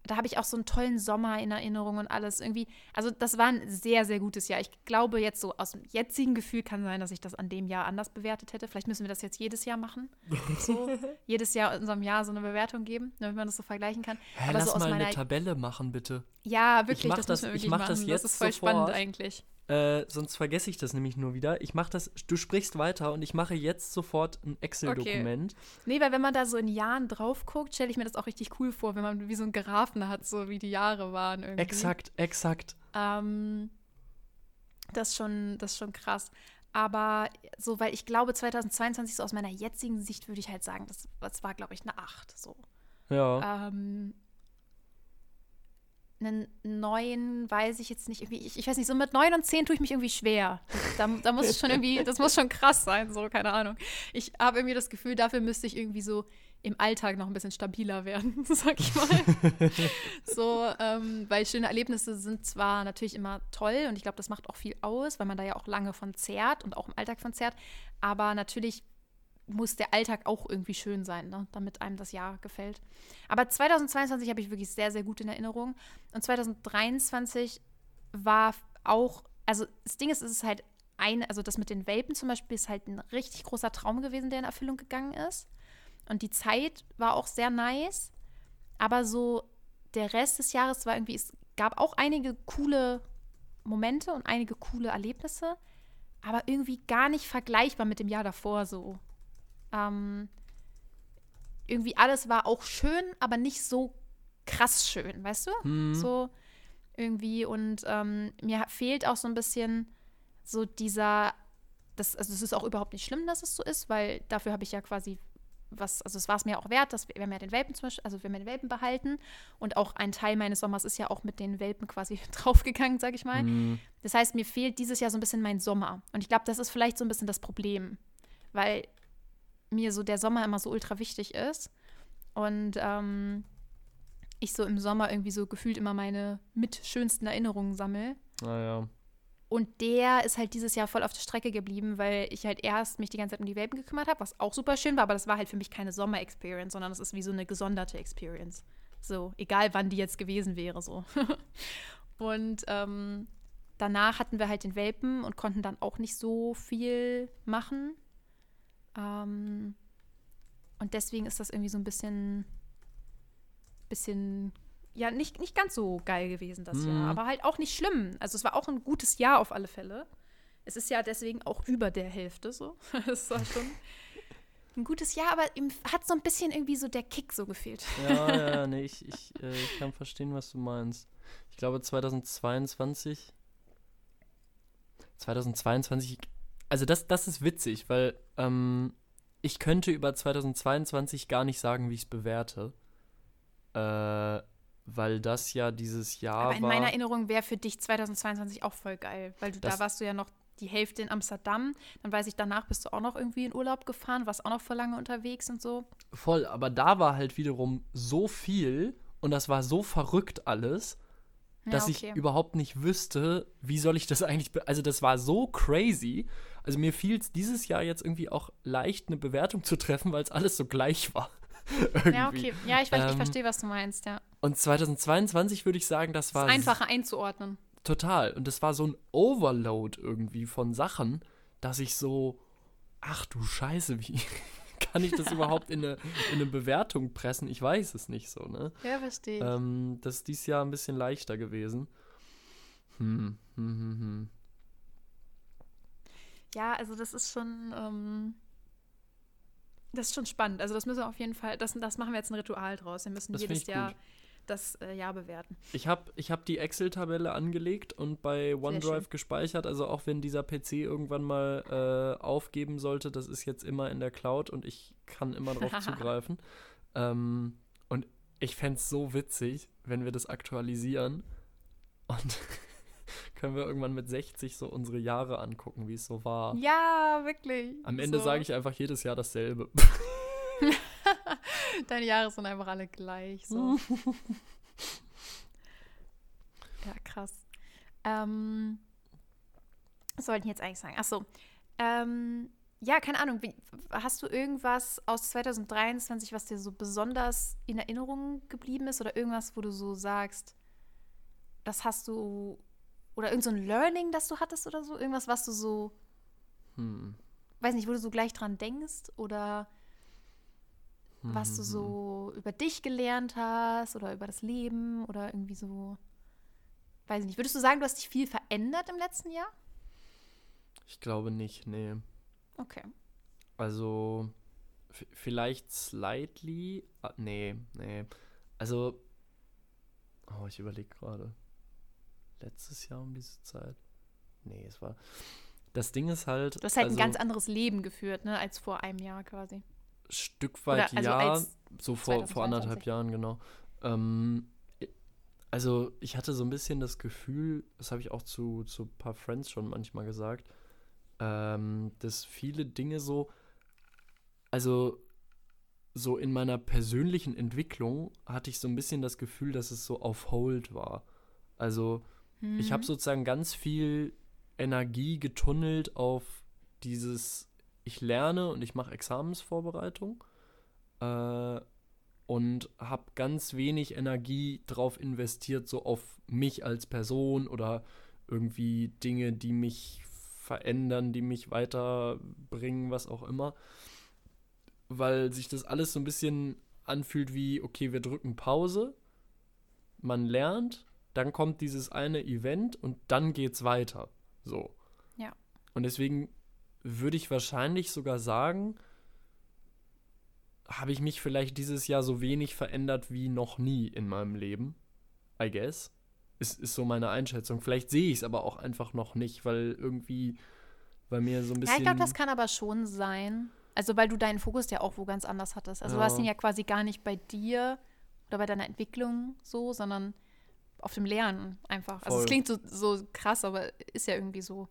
da habe ich auch so einen tollen Sommer in Erinnerung und alles irgendwie. Also das war ein sehr, sehr gutes Jahr. Ich glaube jetzt so aus dem jetzigen Gefühl kann sein, dass ich das an dem Jahr anders bewertet hätte. Vielleicht müssen wir das jetzt jedes Jahr machen. So, jedes Jahr in unserem Jahr so eine Bewertung geben, damit man das so vergleichen kann. Hä, Aber lass so mal eine Tabelle machen, bitte. Ja, wirklich, mach das, das- wir ich wirklich mach machen. das jetzt das ist voll sofort. spannend eigentlich. Äh, sonst vergesse ich das nämlich nur wieder. Ich mache das, du sprichst weiter und ich mache jetzt sofort ein Excel-Dokument. Nee, weil wenn man da so in Jahren drauf guckt, stelle ich mir das auch richtig cool vor, wenn man wie so ein Graphen hat, so wie die Jahre waren irgendwie. Exakt, exakt. Ähm, das ist schon, das ist schon krass. Aber so, weil ich glaube, 2022, so aus meiner jetzigen Sicht, würde ich halt sagen, das, das war, glaube ich, eine 8. So. Ja. Ähm, einen neuen weiß ich jetzt nicht irgendwie. Ich, ich weiß nicht, so mit 9 und 10 tue ich mich irgendwie schwer. Da, da muss es schon irgendwie, das muss schon krass sein, so, keine Ahnung. Ich habe irgendwie das Gefühl, dafür müsste ich irgendwie so im Alltag noch ein bisschen stabiler werden, sag ich mal. so, ähm, weil schöne Erlebnisse sind zwar natürlich immer toll und ich glaube, das macht auch viel aus, weil man da ja auch lange von zehrt und auch im Alltag von zehrt. Aber natürlich muss der Alltag auch irgendwie schön sein, ne? damit einem das Jahr gefällt. Aber 2022 habe ich wirklich sehr, sehr gut in Erinnerung. Und 2023 war auch, also das Ding ist, es ist halt ein, also das mit den Welpen zum Beispiel ist halt ein richtig großer Traum gewesen, der in Erfüllung gegangen ist. Und die Zeit war auch sehr nice. Aber so der Rest des Jahres war irgendwie, es gab auch einige coole Momente und einige coole Erlebnisse, aber irgendwie gar nicht vergleichbar mit dem Jahr davor so. Ähm, irgendwie alles war auch schön, aber nicht so krass schön, weißt du? Hm. So irgendwie. Und ähm, mir fehlt auch so ein bisschen so dieser, das, also es ist auch überhaupt nicht schlimm, dass es so ist, weil dafür habe ich ja quasi was, also es war es mir auch wert, dass wir, wir haben ja den Welpen zum Beispiel, also wir haben ja den Welpen behalten und auch ein Teil meines Sommers ist ja auch mit den Welpen quasi draufgegangen, sag ich mal. Hm. Das heißt, mir fehlt dieses Jahr so ein bisschen mein Sommer. Und ich glaube, das ist vielleicht so ein bisschen das Problem, weil mir so der Sommer immer so ultra wichtig ist. Und ähm, ich so im Sommer irgendwie so gefühlt immer meine mit schönsten Erinnerungen sammle. Naja. Und der ist halt dieses Jahr voll auf der Strecke geblieben, weil ich halt erst mich die ganze Zeit um die Welpen gekümmert habe, was auch super schön war, aber das war halt für mich keine Sommer-Experience, sondern das ist wie so eine gesonderte Experience. So, egal wann die jetzt gewesen wäre, so. und ähm, danach hatten wir halt den Welpen und konnten dann auch nicht so viel machen. Ähm, und deswegen ist das irgendwie so ein bisschen, bisschen, ja, nicht, nicht ganz so geil gewesen das Mhm. Jahr, aber halt auch nicht schlimm. Also es war auch ein gutes Jahr auf alle Fälle. Es ist ja deswegen auch über der Hälfte so. Es war schon ein gutes Jahr, aber ihm hat so ein bisschen irgendwie so der Kick so gefehlt. Ja, ja, nee, ich, ich, äh, ich kann verstehen, was du meinst. Ich glaube 2022. 2022, also das, das ist witzig, weil ähm, ich könnte über 2022 gar nicht sagen, wie ich es bewerte. Äh, weil das ja dieses Jahr aber in war. meiner Erinnerung wäre für dich 2022 auch voll geil, weil du da warst du ja noch die Hälfte in Amsterdam. Dann weiß ich, danach bist du auch noch irgendwie in Urlaub gefahren, warst auch noch voll lange unterwegs und so. Voll, aber da war halt wiederum so viel und das war so verrückt alles, Ja, dass okay. ich überhaupt nicht wüsste, wie soll ich das eigentlich. Also, das war so crazy. Also, mir fiel es dieses Jahr jetzt irgendwie auch leicht, eine Bewertung zu treffen, weil es alles so gleich war. Ja, okay. Ja, ich, weiß- ich Ähm, verstehe, was du meinst, ja. Und 2022 würde ich sagen, das war ist einfacher einzuordnen. total. Und das war so ein Overload irgendwie von Sachen, dass ich so, ach du Scheiße, wie kann ich das überhaupt in eine, in eine Bewertung pressen? Ich weiß es nicht so, ne? Ja, verstehe. Ähm, das ist dieses Jahr ein bisschen leichter gewesen. Hm, hm, hm, hm. Ja, also das ist schon, ähm, das ist schon spannend. Also das müssen wir auf jeden Fall, das, das machen wir jetzt ein Ritual draus. Wir müssen Das jedes Jahr gut. das äh, Jahr bewerten. Ich habe ich hab die Excel-Tabelle angelegt und bei OneDrive gespeichert. Also auch wenn dieser PC irgendwann mal äh, aufgeben sollte, das ist jetzt immer in der Cloud und ich kann immer drauf zugreifen. Ähm, und ich fände es so witzig, wenn wir das aktualisieren und können wir irgendwann mit 60 so unsere Jahre angucken, wie es so war. Ja, wirklich. Am Ende So. sage ich einfach jedes Jahr dasselbe. Deine Jahre sind einfach alle gleich. So. ja, krass. Ähm, was sollten jetzt eigentlich sagen? Achso. Ähm, ja, keine Ahnung. Wie, hast du irgendwas aus 2023, was dir so besonders in Erinnerung geblieben ist? Oder irgendwas, wo du so sagst, das hast du. Oder irgend so ein Learning, das du hattest oder so? Irgendwas, was du so, Hm. weiß nicht, wo du so gleich dran denkst? Oder was Mhm. du so über dich gelernt hast oder über das Leben oder irgendwie so. Weiß ich nicht. Würdest du sagen, du hast dich viel verändert im letzten Jahr? Ich glaube nicht, nee. Okay. Also, vielleicht slightly. Ah, nee, nee. Also, oh, ich überlege gerade. Letztes Jahr um diese Zeit? Nee, es war. Das Ding ist halt. Du hast halt also, ein ganz anderes Leben geführt, ne, als vor einem Jahr quasi. Stück weit Oder, also ja, so vor, vor anderthalb 2022. Jahren, genau. Ähm, also ich hatte so ein bisschen das Gefühl, das habe ich auch zu, zu ein paar Friends schon manchmal gesagt, ähm, dass viele Dinge so, also so in meiner persönlichen Entwicklung hatte ich so ein bisschen das Gefühl, dass es so auf Hold war. Also ich habe Mhm. sozusagen ganz viel Energie getunnelt auf dieses, ich lerne und ich mache Examensvorbereitung äh, und habe ganz wenig Energie drauf investiert, so auf mich als Person oder irgendwie Dinge, die mich verändern, die mich weiterbringen, was auch immer. Weil sich das alles so ein bisschen anfühlt wie, okay, wir drücken Pause, man lernt, dann kommt dieses eine Event und dann geht's weiter. So. Ja. Und deswegen würde ich wahrscheinlich sogar sagen, habe ich mich vielleicht dieses Jahr so wenig verändert wie noch nie in meinem Leben. I guess. Ist, ist so meine Einschätzung. Vielleicht sehe ich es aber auch einfach noch nicht, weil irgendwie, weil mir so ein Ja, bisschen. ich glaube, das kann aber schon sein. Also, weil du deinen Fokus ja auch wo ganz anders hattest. Also, du hast Ja. ihn ja quasi gar nicht bei dir oder bei deiner Entwicklung so, sondern auf dem Lernen einfach. Also, es Voll. klingt so, so krass, aber ist ja irgendwie so.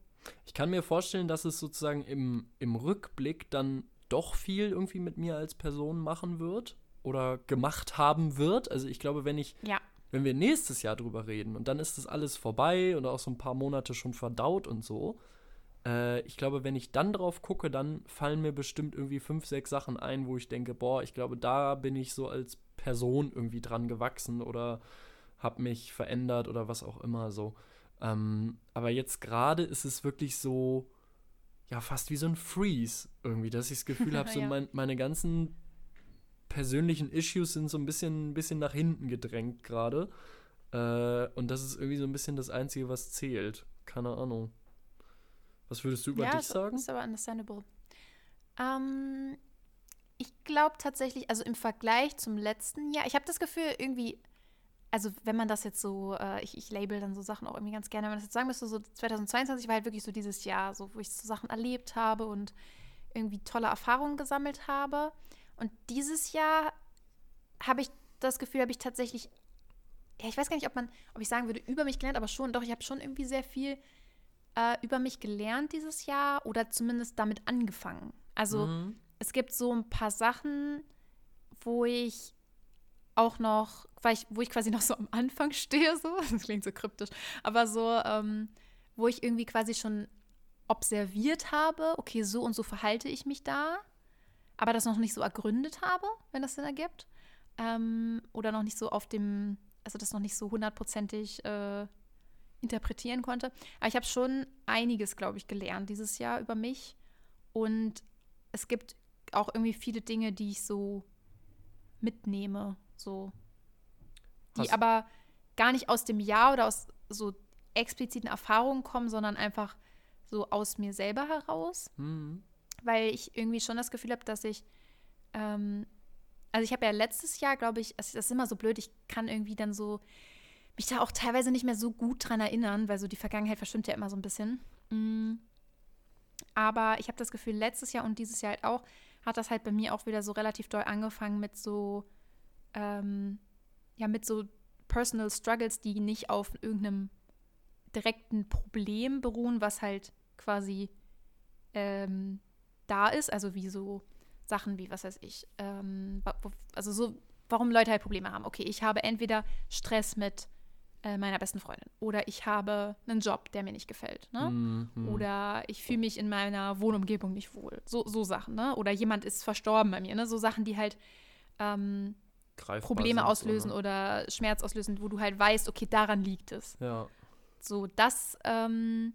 Ich kann mir vorstellen, dass es sozusagen im, im Rückblick dann doch viel irgendwie mit mir als Person machen wird oder gemacht haben wird. Also ich glaube, wenn ich Ja. wenn wir nächstes Jahr drüber reden und dann ist das alles vorbei und auch so ein paar Monate schon verdaut und so, äh, ich glaube, wenn ich dann drauf gucke, dann fallen mir bestimmt irgendwie fünf, sechs Sachen ein, wo ich denke, boah, ich glaube, da bin ich so als Person irgendwie dran gewachsen oder habe mich verändert oder was auch immer so. Ähm, aber jetzt gerade ist es wirklich so, ja, fast wie so ein Freeze irgendwie, dass ich das Gefühl habe, so Ja. mein, meine ganzen persönlichen Issues sind so ein bisschen, ein bisschen nach hinten gedrängt gerade. Äh, und das ist irgendwie so ein bisschen das Einzige, was zählt. Keine Ahnung. Was würdest du über dich ist, sagen? Ist aber understandable. Ähm, ich glaube tatsächlich, also im Vergleich zum letzten Jahr, ich habe das Gefühl, irgendwie, also wenn man das jetzt so, äh, ich, ich label dann so Sachen auch irgendwie ganz gerne, wenn man das jetzt sagen müsste, so 2022 war halt wirklich so dieses Jahr, so wo ich so Sachen erlebt habe und irgendwie tolle Erfahrungen gesammelt habe. Und dieses Jahr habe ich das Gefühl, habe ich tatsächlich, ja, ich weiß gar nicht, ob man, ob ich sagen würde, über mich gelernt, aber schon, doch, ich habe schon irgendwie sehr viel äh, über mich gelernt dieses Jahr oder zumindest damit angefangen. Also Mhm. es gibt so ein paar Sachen, wo ich auch noch, weil ich, wo ich quasi noch so am Anfang stehe, so, das klingt so kryptisch, aber so, ähm, wo ich irgendwie quasi schon observiert habe, okay, so und so verhalte ich mich da, aber das noch nicht so ergründet habe, wenn das Sinn ergibt. Ähm, oder noch nicht so auf dem, also das noch nicht so hundertprozentig äh, interpretieren konnte. Aber ich habe schon einiges, glaube ich, gelernt dieses Jahr über mich. Und es gibt auch irgendwie viele Dinge, die ich so mitnehme, so. Die Hast- aber gar nicht aus dem Jahr oder aus so expliziten Erfahrungen kommen, sondern einfach so aus mir selber heraus Mhm. weil ich irgendwie schon das Gefühl habe, dass ich, ähm, also ich habe ja letztes Jahr, glaube ich, also das ist immer so blöd, ich kann irgendwie dann so mich da auch teilweise nicht mehr so gut dran erinnern, weil so die Vergangenheit verschwimmt ja immer so ein bisschen. Mm. Aber ich habe das Gefühl, letztes Jahr und dieses Jahr halt auch, hat das halt bei mir auch wieder so relativ doll angefangen mit so, ähm, ja, mit so Personal Struggles, die nicht auf irgendeinem direkten Problem beruhen, was halt quasi ähm, da ist, also wie so Sachen wie, was weiß ich, ähm, also so, warum Leute halt Probleme haben. Okay, ich habe entweder Stress mit äh, meiner besten Freundin oder ich habe einen Job, der mir nicht gefällt, ne? Mhm. Oder ich fühle mich in meiner Wohnumgebung nicht wohl. So, so Sachen, ne? Oder jemand ist verstorben bei mir, ne? So Sachen, die halt ähm, Probleme auslösen oder? oder Schmerz auslösen, wo du halt weißt, okay, daran liegt es. Ja. So, das, ähm,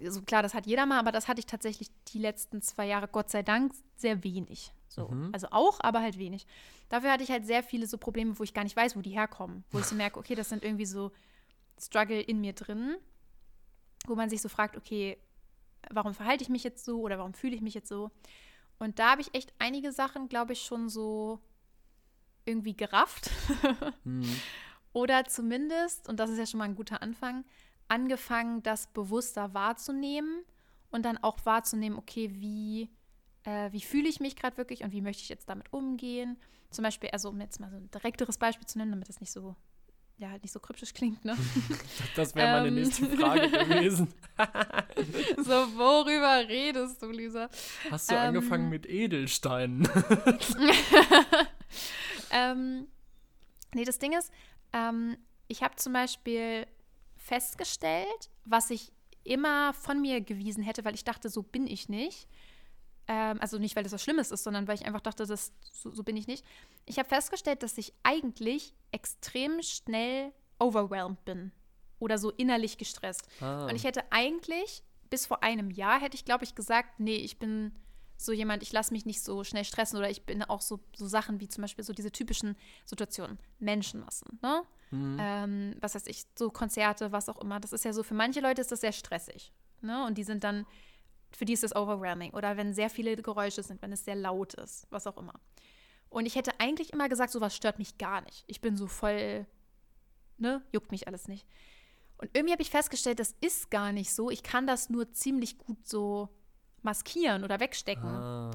so klar, das hat jeder mal, aber das hatte ich tatsächlich die letzten zwei Jahre, Gott sei Dank, sehr wenig. So. Mhm. Also auch, aber halt wenig. Dafür hatte ich halt sehr viele so Probleme, wo ich gar nicht weiß, wo die herkommen. Wo ich so merke, okay, das sind irgendwie so Struggle in mir drin, wo man sich so fragt, okay, warum verhalte ich mich jetzt so oder warum fühle ich mich jetzt so? Und da habe ich echt einige Sachen, glaube ich, schon so irgendwie gerafft. Mhm. Oder zumindest, und das ist ja schon mal ein guter Anfang, angefangen, das bewusster wahrzunehmen und dann auch wahrzunehmen, okay, wie, äh, wie fühle ich mich gerade wirklich und wie möchte ich jetzt damit umgehen. Zum Beispiel, also um jetzt mal so ein direkteres Beispiel zu nennen, damit das nicht so, ja, halt nicht so kryptisch klingt, ne? Das wäre meine Ähm. nächste Frage gewesen. so, worüber redest du, Lisa? Hast du Ähm. angefangen mit Edelsteinen? Ähm, nee, das Ding ist, ähm, ich habe zum Beispiel festgestellt, was ich immer von mir gewiesen hätte, weil ich dachte, so bin ich nicht. Ähm, also nicht, weil das was Schlimmes ist, sondern weil ich einfach dachte, das, so, so bin ich nicht. Ich habe festgestellt, dass ich eigentlich extrem schnell overwhelmed bin oder so innerlich gestresst. Ah. Und ich hätte eigentlich, bis vor einem Jahr, hätte ich, glaube ich, gesagt, nee, ich bin so jemand, ich lasse mich nicht so schnell stressen oder ich bin auch so, so Sachen wie zum Beispiel so diese typischen Situationen, Menschenmassen, ne? Mhm. Ähm, was weiß ich, so Konzerte, was auch immer. Das ist ja so, für manche Leute ist das sehr stressig, ne? Und die sind dann, für die ist das overwhelming. Oder wenn sehr viele Geräusche sind, wenn es sehr laut ist, was auch immer. Und ich hätte eigentlich immer gesagt, sowas stört mich gar nicht. Ich bin so voll, ne, juckt mich alles nicht. Und irgendwie habe ich festgestellt, das ist gar nicht so. Ich kann das nur ziemlich gut so maskieren oder wegstecken. Ah.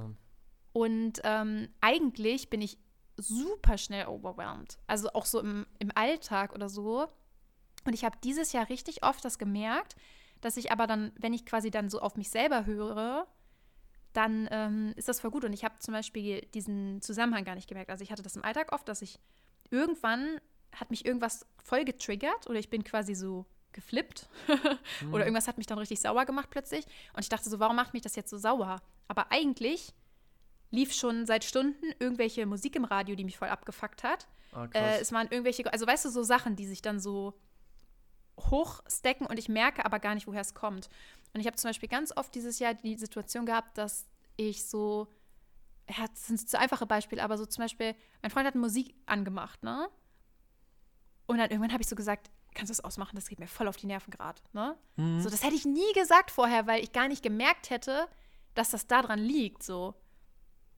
Und ähm, eigentlich bin ich super schnell overwhelmed. Also auch so im, im Alltag oder so. Und ich habe dieses Jahr richtig oft das gemerkt, dass ich aber dann, wenn ich quasi dann so auf mich selber höre, dann ähm, ist das voll gut. Und ich habe zum Beispiel diesen Zusammenhang gar nicht gemerkt. Also ich hatte das im Alltag oft, dass ich irgendwann hat mich irgendwas voll getriggert oder ich bin quasi so geflippt Mhm. oder irgendwas hat mich dann richtig sauer gemacht plötzlich und ich dachte so, warum macht mich das jetzt so sauer? Aber eigentlich lief schon seit Stunden irgendwelche Musik im Radio, die mich voll abgefuckt hat. Ah, Äh, es waren irgendwelche, also weißt du, so Sachen, die sich dann so hochstecken und ich merke aber gar nicht, woher es kommt. Und ich habe zum Beispiel ganz oft dieses Jahr die Situation gehabt, dass ich so, ja, das sind zu einfache Beispiele, aber so zum Beispiel, mein Freund hat Musik angemacht, ne? Und dann irgendwann habe ich so gesagt, kannst du das ausmachen, das geht mir voll auf die Nerven gerade, ne? Mhm. So, das hätte ich nie gesagt vorher, weil ich gar nicht gemerkt hätte, dass das daran liegt, so.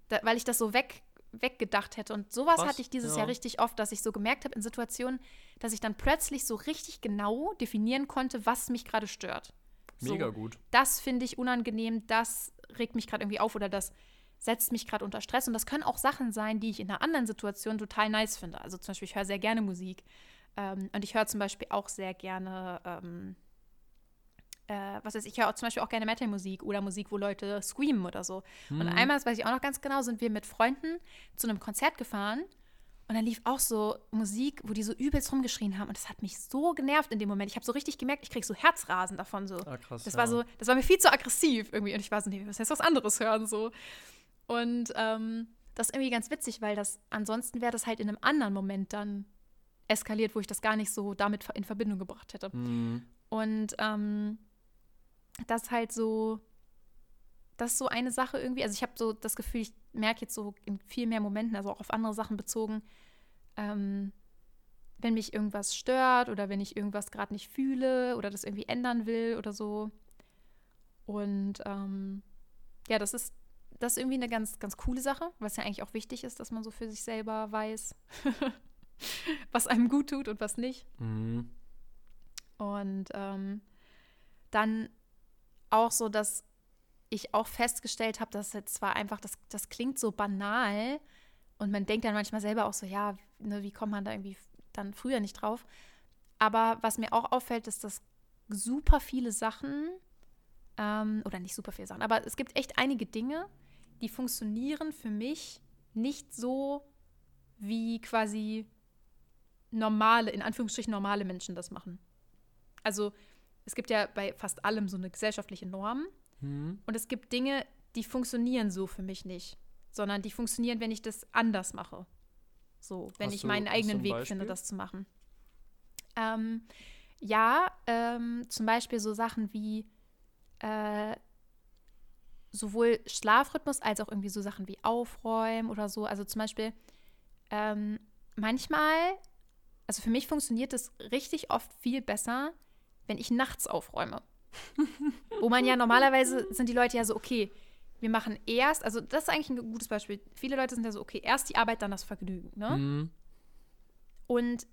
Da, weil ich das so weg, weggedacht hätte. Und sowas Krass, hatte ich dieses ja. Jahr richtig oft, dass ich so gemerkt habe in Situationen, dass ich dann plötzlich so richtig genau definieren konnte, was mich gerade stört. So, Mega gut. Das finde ich unangenehm, das regt mich gerade irgendwie auf oder das setzt mich gerade unter Stress. Und das können auch Sachen sein, die ich in einer anderen Situation total nice finde. Also zum Beispiel, ich höre sehr gerne Musik. Ähm, und ich höre zum Beispiel auch sehr gerne, ähm, äh, was weiß ich, ich höre auch zum Beispiel auch gerne Metal-Musik oder Musik, wo Leute screamen oder so. Und einmal, das weiß ich auch noch ganz genau, sind wir mit Freunden zu einem Konzert gefahren und dann lief auch so Musik, wo die so übelst rumgeschrien haben und das hat mich so genervt in dem Moment. Ich habe so richtig gemerkt, ich kriege so Herzrasen davon so. Ah, krass. Das ja. war so, das war mir viel zu aggressiv irgendwie. Und ich war so, nee, was heißt was anderes hören so. Und ähm, das ist irgendwie ganz witzig, weil das ansonsten wäre das halt in einem anderen Moment dann eskaliert, wo ich das gar nicht so damit in Verbindung gebracht hätte. Mhm. Und ähm, das halt so, das ist so eine Sache irgendwie. Also ich habe so das Gefühl, ich merke jetzt so in viel mehr Momenten, also auch auf andere Sachen bezogen, ähm, wenn mich irgendwas stört oder wenn ich irgendwas gerade nicht fühle oder das irgendwie ändern will oder so. Und ähm, ja, das ist, das ist irgendwie eine ganz, ganz coole Sache, was ja eigentlich auch wichtig ist, dass man so für sich selber weiß, was einem gut tut und was nicht. Mhm. Und ähm, dann auch so, dass ich auch festgestellt habe, dass jetzt zwar einfach, das, das klingt so banal und man denkt dann manchmal selber auch so, ja, ne, wie kommt man da irgendwie dann früher nicht drauf? Aber was mir auch auffällt, ist, dass super viele Sachen, ähm, oder nicht super viele Sachen, aber es gibt echt einige Dinge, die funktionieren für mich nicht so, wie quasi normale, in Anführungsstrichen normale Menschen das machen. Also es gibt ja bei fast allem so eine gesellschaftliche Norm Mhm. und es gibt Dinge, die funktionieren so für mich nicht, sondern die funktionieren, wenn ich das anders mache. So, wenn Hast ich du- meinen eigenen Weg Beispiel? finde, das zu machen. Ähm, ja, ähm, zum Beispiel so Sachen wie äh, sowohl Schlafrhythmus als auch irgendwie so Sachen wie Aufräumen oder so. Also zum Beispiel ähm, manchmal, also für mich funktioniert es richtig oft viel besser, wenn ich nachts aufräume. Wo man ja normalerweise sind die Leute ja so, okay, wir machen erst, also das ist eigentlich ein gutes Beispiel. Viele Leute sind ja so, okay, erst die Arbeit, dann das Vergnügen. Ne? Mhm. Und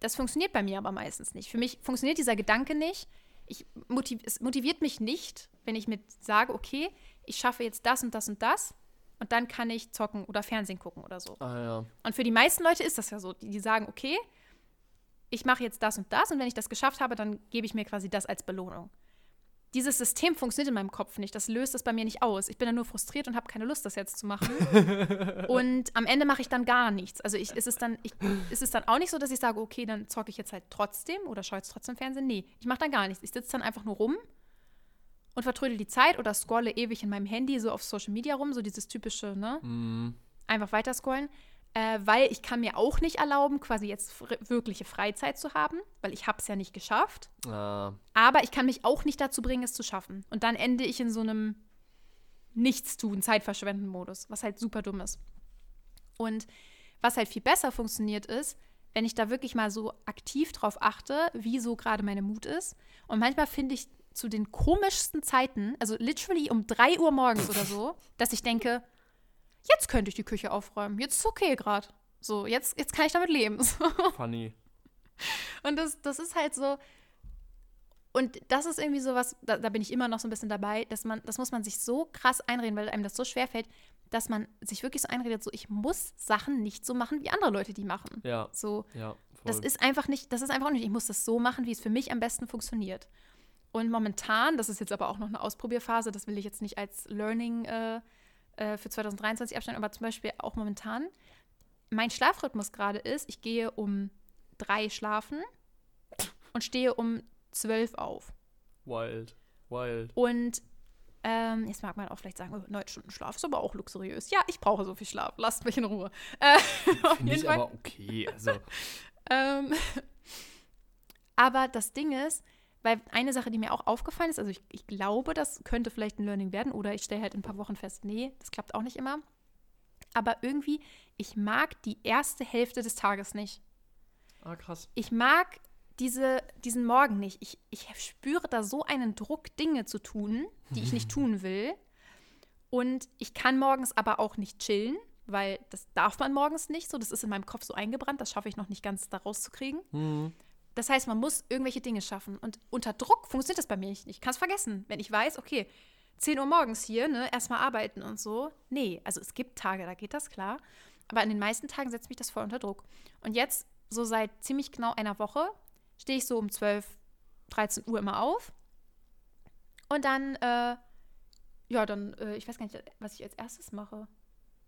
das funktioniert bei mir aber meistens nicht. Für mich funktioniert dieser Gedanke nicht. Ich motiv es motiviert mich nicht, wenn ich mir sage, okay, ich schaffe jetzt das und das und das und dann kann ich zocken oder Fernsehen gucken oder so. Ah ja. Und für die meisten Leute ist das ja so. Die, die sagen, okay, ich mache jetzt das und das und wenn ich das geschafft habe, dann gebe ich mir quasi das als Belohnung. Dieses System funktioniert in meinem Kopf nicht. Das löst es bei mir nicht aus. Ich bin dann nur frustriert und habe keine Lust, das jetzt zu machen. und am Ende mache ich dann gar nichts. Also ich, ist, es dann, ich, ist es dann auch nicht so, dass ich sage, okay, dann zocke ich jetzt halt trotzdem oder schaue jetzt trotzdem Fernsehen. Nee, ich mache dann gar nichts. Ich sitze dann einfach nur rum und vertrödel die Zeit oder scrolle ewig in meinem Handy so auf Social Media rum, so dieses typische, ne? Mhm. einfach weiter scrollen, äh, weil ich kann mir auch nicht erlauben, quasi jetzt fr wirkliche Freizeit zu haben, weil ich habe es ja nicht geschafft. Ah, Aber ich kann mich auch nicht dazu bringen, es zu schaffen. Und dann ende ich in so einem Nichtstun, Zeitverschwenden-Modus, was halt super dumm ist. Und was halt viel besser funktioniert ist, wenn ich da wirklich mal so aktiv drauf achte, wie so gerade meine Mut ist. Und manchmal finde ich zu den komischsten Zeiten, also literally um 3 Uhr morgens oder so, dass ich denke, jetzt könnte ich die Küche aufräumen. Jetzt ist okay gerade. So, jetzt, jetzt kann ich damit leben. So. funny. Und das, das ist halt so. Und das ist irgendwie so was, da, da bin ich immer noch so ein bisschen dabei, dass man, das muss man sich so krass einreden, weil einem das so schwer fällt, dass man sich wirklich so einredet, so ich muss Sachen nicht so machen, wie andere Leute die machen. Ja, So, ja. Voll. das ist einfach nicht, das ist einfach nicht, ich muss das so machen, wie es für mich am besten funktioniert. Und momentan, das ist jetzt aber auch noch eine Ausprobierphase, das will ich jetzt nicht als Learning äh, äh, für 2023 abstellen, aber zum Beispiel auch momentan, mein Schlafrhythmus gerade ist, ich gehe um drei schlafen und stehe um zwölf auf. Wild. Wild. Und ähm, jetzt mag man auch vielleicht sagen, oh, neun Stunden Schlaf ist aber auch luxuriös. Ja, ich brauche so viel Schlaf. Lasst mich in Ruhe. Äh, Finde ich aber okay. Also. ähm, aber das Ding ist, weil eine Sache, die mir auch aufgefallen ist, also ich, ich glaube, das könnte vielleicht ein Learning werden oder ich stelle halt in ein paar Wochen fest, nee, das klappt auch nicht immer. Aber irgendwie, ich mag die erste Hälfte des Tages nicht. Ah, krass. Ich mag diese, diesen Morgen nicht. Ich, ich spüre da so einen Druck, Dinge zu tun, die ich nicht tun will. Und ich kann morgens aber auch nicht chillen, weil das darf man morgens nicht. So, das ist in meinem Kopf so eingebrannt. Das schaffe ich noch nicht ganz da rauszukriegen. Mhm. Das heißt, man muss irgendwelche Dinge schaffen. Und unter Druck funktioniert das bei mir nicht. Ich kann es vergessen. Wenn ich weiß, okay, 10 Uhr morgens hier, ne, erstmal arbeiten und so. Nee, also es gibt Tage, da geht das klar. Aber an den meisten Tagen setzt mich das voll unter Druck. Und jetzt, so seit ziemlich genau einer Woche, stehe ich so um 12, 13 Uhr immer auf. Und dann, äh, ja, dann, äh, ich weiß gar nicht, was ich als erstes mache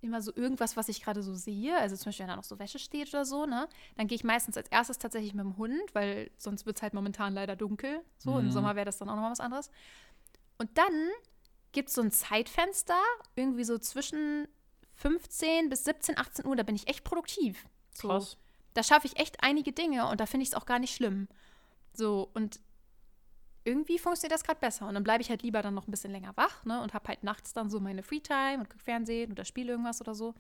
immer so irgendwas, was ich gerade so sehe. Also zum Beispiel, wenn da noch so Wäsche steht oder so, ne? Dann gehe ich meistens als erstes tatsächlich mit dem Hund, weil sonst wird es halt momentan leider dunkel. So, Mhm. im Sommer wäre das dann auch nochmal was anderes. Und dann gibt es so ein Zeitfenster, irgendwie so zwischen 15 bis 17, 18 Uhr, da bin ich echt produktiv. So. Krass. Da schaffe ich echt einige Dinge und da finde ich es auch gar nicht schlimm. So, und irgendwie funktioniert das gerade besser. Und dann bleibe ich halt lieber dann noch ein bisschen länger wach, ne? Und habe halt nachts dann so meine Freetime und gucke Fernsehen oder spiele irgendwas oder so.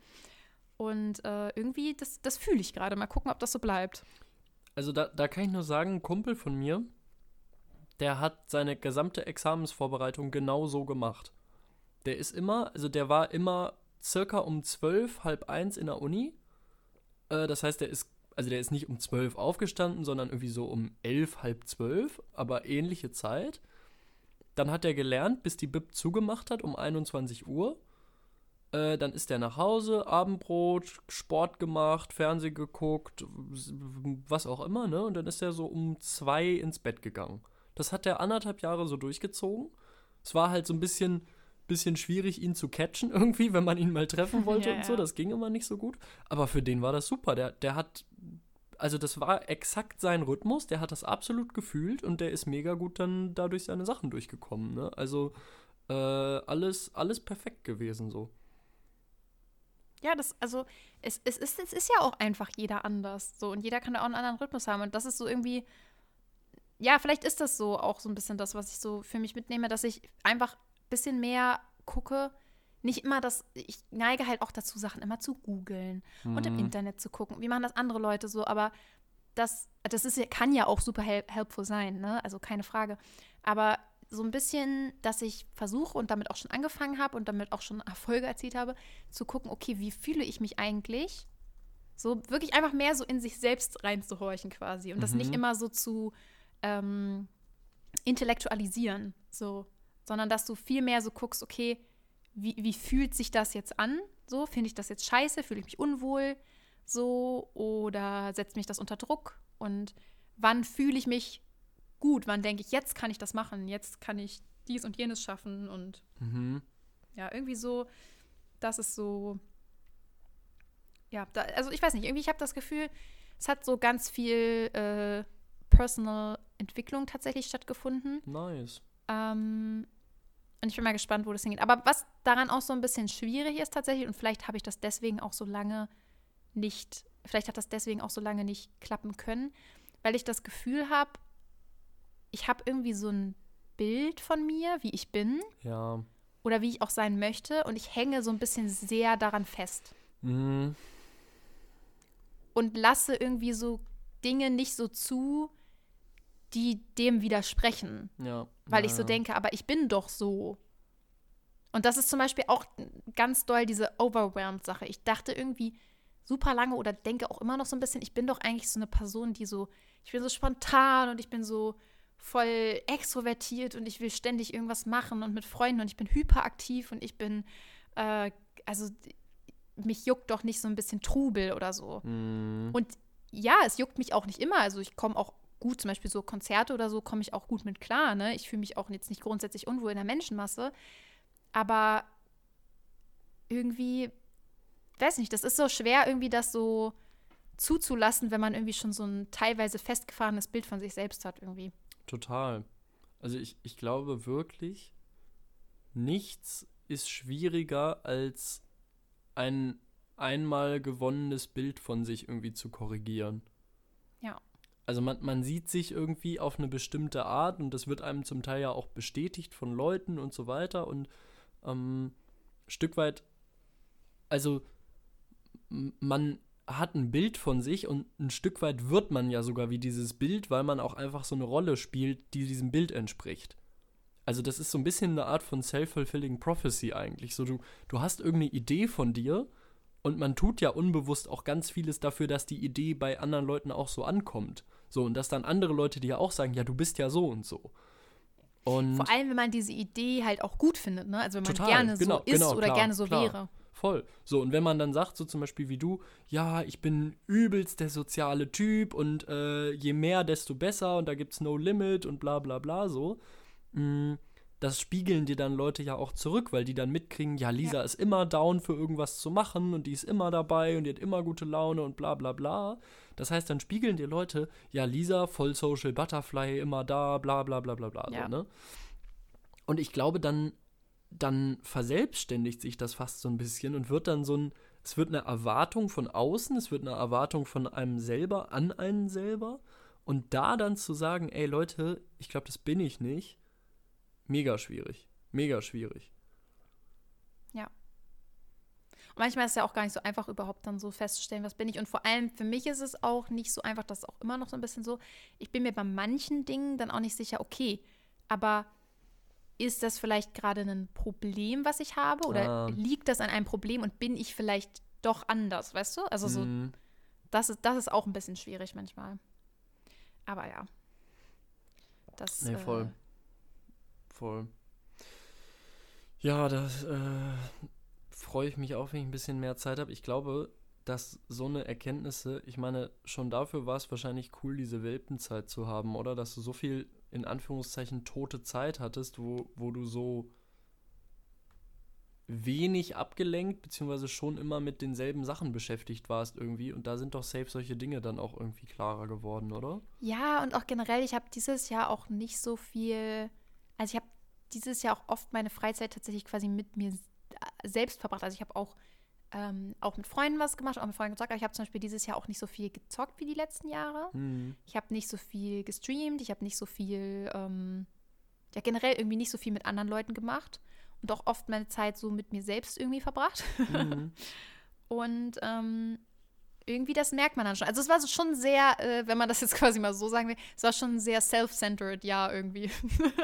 Und äh, irgendwie, das, das fühle ich gerade. Mal gucken, ob das so bleibt. Also da, da kann ich nur sagen, ein Kumpel von mir, der hat seine gesamte Examensvorbereitung genau so gemacht. Der ist immer, also der war immer circa um zwölf, halb eins in der Uni. Äh, das heißt, der ist, also der ist nicht um zwölf aufgestanden, sondern irgendwie so um elf, halb zwölf, aber ähnliche Zeit. Dann hat er gelernt, bis die Bib zugemacht hat um 21 Uhr. Äh, dann ist er nach Hause, Abendbrot, Sport gemacht, Fernsehen geguckt, was auch immer, ne? Und dann ist er so um zwei ins Bett gegangen. Das hat er anderthalb Jahre so durchgezogen. Es war halt so ein bisschen, bisschen schwierig, ihn zu catchen irgendwie, wenn man ihn mal treffen wollte Ja, und so. Das ging immer nicht so gut. Aber für den war das super. Der, der hat, also das war exakt sein Rhythmus. Der hat das absolut gefühlt und der ist mega gut dann dadurch seine Sachen durchgekommen, ne? Also äh, alles, alles perfekt gewesen so. Ja, das, also, es, es, ist, es ist ja auch einfach jeder anders. So, und jeder kann da auch einen anderen Rhythmus haben. Und das ist so irgendwie, ja, vielleicht ist das so auch so ein bisschen das, was ich so für mich mitnehme, dass ich einfach ein bisschen mehr gucke. Nicht immer das, ich neige halt auch dazu, Sachen immer zu googeln und im Mhm. Internet zu gucken. Wie machen das andere Leute so? Aber das, das ist, kann ja auch super hel helpful sein, ne? Also keine Frage. Aber so ein bisschen, dass ich versuche und damit auch schon angefangen habe und damit auch schon Erfolge erzielt habe, zu gucken, okay, wie fühle ich mich eigentlich? So wirklich einfach mehr so in sich selbst reinzuhorchen quasi und das nicht Mhm. immer so zu ähm, intellektualisieren, so, sondern dass du viel mehr so guckst, okay, wie, wie fühlt sich das jetzt an? So, finde ich das jetzt scheiße? Fühle ich mich unwohl? So, oder setzt mich das unter Druck? Und wann fühle ich mich gut? Wann denke ich, jetzt kann ich das machen? Jetzt kann ich dies und jenes schaffen? Und Mhm. ja, irgendwie so, das ist so, ja, da, also ich weiß nicht, irgendwie, ich habe das Gefühl, es hat so ganz viel äh, Personal Entwicklung tatsächlich stattgefunden. Nice. Ähm, und ich bin mal gespannt, wo das hingeht. Aber was daran auch so ein bisschen schwierig ist tatsächlich, und vielleicht habe ich das deswegen auch so lange nicht, vielleicht hat das deswegen auch so lange nicht klappen können, weil ich das Gefühl habe, ich habe irgendwie so ein Bild von mir, wie ich bin Ja. oder wie ich auch sein möchte, und ich hänge so ein bisschen sehr daran fest Mhm. und lasse irgendwie so Dinge nicht so zu, die dem widersprechen. Ja. weil ja, ich so ja. denke, aber ich bin doch so. Und das ist zum Beispiel auch ganz doll diese Overwhelmed-Sache. Ich dachte irgendwie super lange oder denke auch immer noch so ein bisschen, ich bin doch eigentlich so eine Person, die so, ich bin so spontan und ich bin so voll extrovertiert und ich will ständig irgendwas machen und mit Freunden und ich bin hyperaktiv und ich bin, äh, also mich juckt doch nicht so ein bisschen Trubel oder so. Mhm. Und ja, es juckt mich auch nicht immer. Also ich komme auch gut, zum Beispiel so Konzerte oder so, komme ich auch gut mit klar. Ne? Ich fühle mich auch jetzt nicht grundsätzlich unwohl in der Menschenmasse. Aber irgendwie, weiß nicht, das ist so schwer, irgendwie das so zuzulassen, wenn man irgendwie schon so ein teilweise festgefahrenes Bild von sich selbst hat irgendwie. Total. Also ich, ich glaube wirklich, nichts ist schwieriger als ein einmal gewonnenes Bild von sich irgendwie zu korrigieren. Ja. Also man, man sieht sich irgendwie auf eine bestimmte Art und das wird einem zum Teil ja auch bestätigt von Leuten und so weiter und ähm, Stück weit, also man hat ein Bild von sich und ein Stück weit wird man ja sogar wie dieses Bild, weil man auch einfach so eine Rolle spielt, die diesem Bild entspricht. Also das ist so ein bisschen eine Art von self-fulfilling prophecy eigentlich. So du, du hast irgendeine Idee von dir und man tut ja unbewusst auch ganz vieles dafür, dass die Idee bei anderen Leuten auch so ankommt. So und dass dann andere Leute dir auch sagen, ja, du bist ja so und so. Und Vor allem, wenn man diese Idee halt auch gut findet, ne? Also wenn man Total, gerne genau, so ist genau, oder klar, gerne so klar. wäre. Voll. So, und wenn man dann sagt, so zum Beispiel wie du, ja, ich bin übelst der soziale Typ und äh, je mehr, desto besser und da gibt's no limit und bla bla bla so, mh, das spiegeln dir dann Leute ja auch zurück, weil die dann mitkriegen, ja, Lisa Ja. ist immer down für irgendwas zu machen und die ist immer dabei und die hat immer gute Laune und bla bla bla. Das heißt, dann spiegeln dir Leute, ja, Lisa, voll Social Butterfly, immer da, bla bla bla bla bla. Ja. So, ne? Und ich glaube, dann, dann verselbstständigt sich das fast so ein bisschen und wird dann so ein, es wird eine Erwartung von außen, es wird eine Erwartung von einem selber an einen selber. Und da dann zu sagen, ey Leute, ich glaube, das bin ich nicht, mega schwierig. Mega schwierig. Und manchmal ist es ja auch gar nicht so einfach, überhaupt dann so festzustellen, was bin ich. Und vor allem für mich ist es auch nicht so einfach, das ist auch immer noch so ein bisschen so. Ich bin mir bei manchen Dingen dann auch nicht sicher, okay, aber ist das vielleicht gerade ein Problem, was ich habe? Oder Ah. liegt das an einem Problem und bin ich vielleicht doch anders, weißt du? Also so, Mm, das ist, das ist auch ein bisschen schwierig manchmal. Aber ja. Das, nee, äh, voll. Ja, das äh, freue ich mich auch, wenn ich ein bisschen mehr Zeit habe. Ich glaube, dass so eine Erkenntnisse, ich meine, schon dafür war es wahrscheinlich cool, diese Welpenzeit zu haben, oder? Dass du so viel, in Anführungszeichen, tote Zeit hattest, wo, wo du so wenig abgelenkt, beziehungsweise schon immer mit denselben Sachen beschäftigt warst irgendwie. Und da sind doch safe solche Dinge dann auch irgendwie klarer geworden, oder? Ja, und auch generell, ich habe dieses Jahr auch nicht so viel, also ich habe dieses Jahr auch oft meine Freizeit tatsächlich quasi mit mir äh, selbst verbracht. Also ich habe auch, ähm, auch mit Freunden was gemacht, auch mit Freunden gezockt, aber ich habe zum Beispiel dieses Jahr auch nicht so viel gezockt wie die letzten Jahre. Hm. Ich habe nicht so viel gestreamt, ich habe nicht so viel, ähm, ja generell irgendwie nicht so viel mit anderen Leuten gemacht und auch oft meine Zeit so mit mir selbst irgendwie verbracht. Mhm. Und ähm, irgendwie, das merkt man dann schon. Also es war schon sehr, äh, wenn man das jetzt quasi mal so sagen will, es war schon sehr self-centered Jahr irgendwie.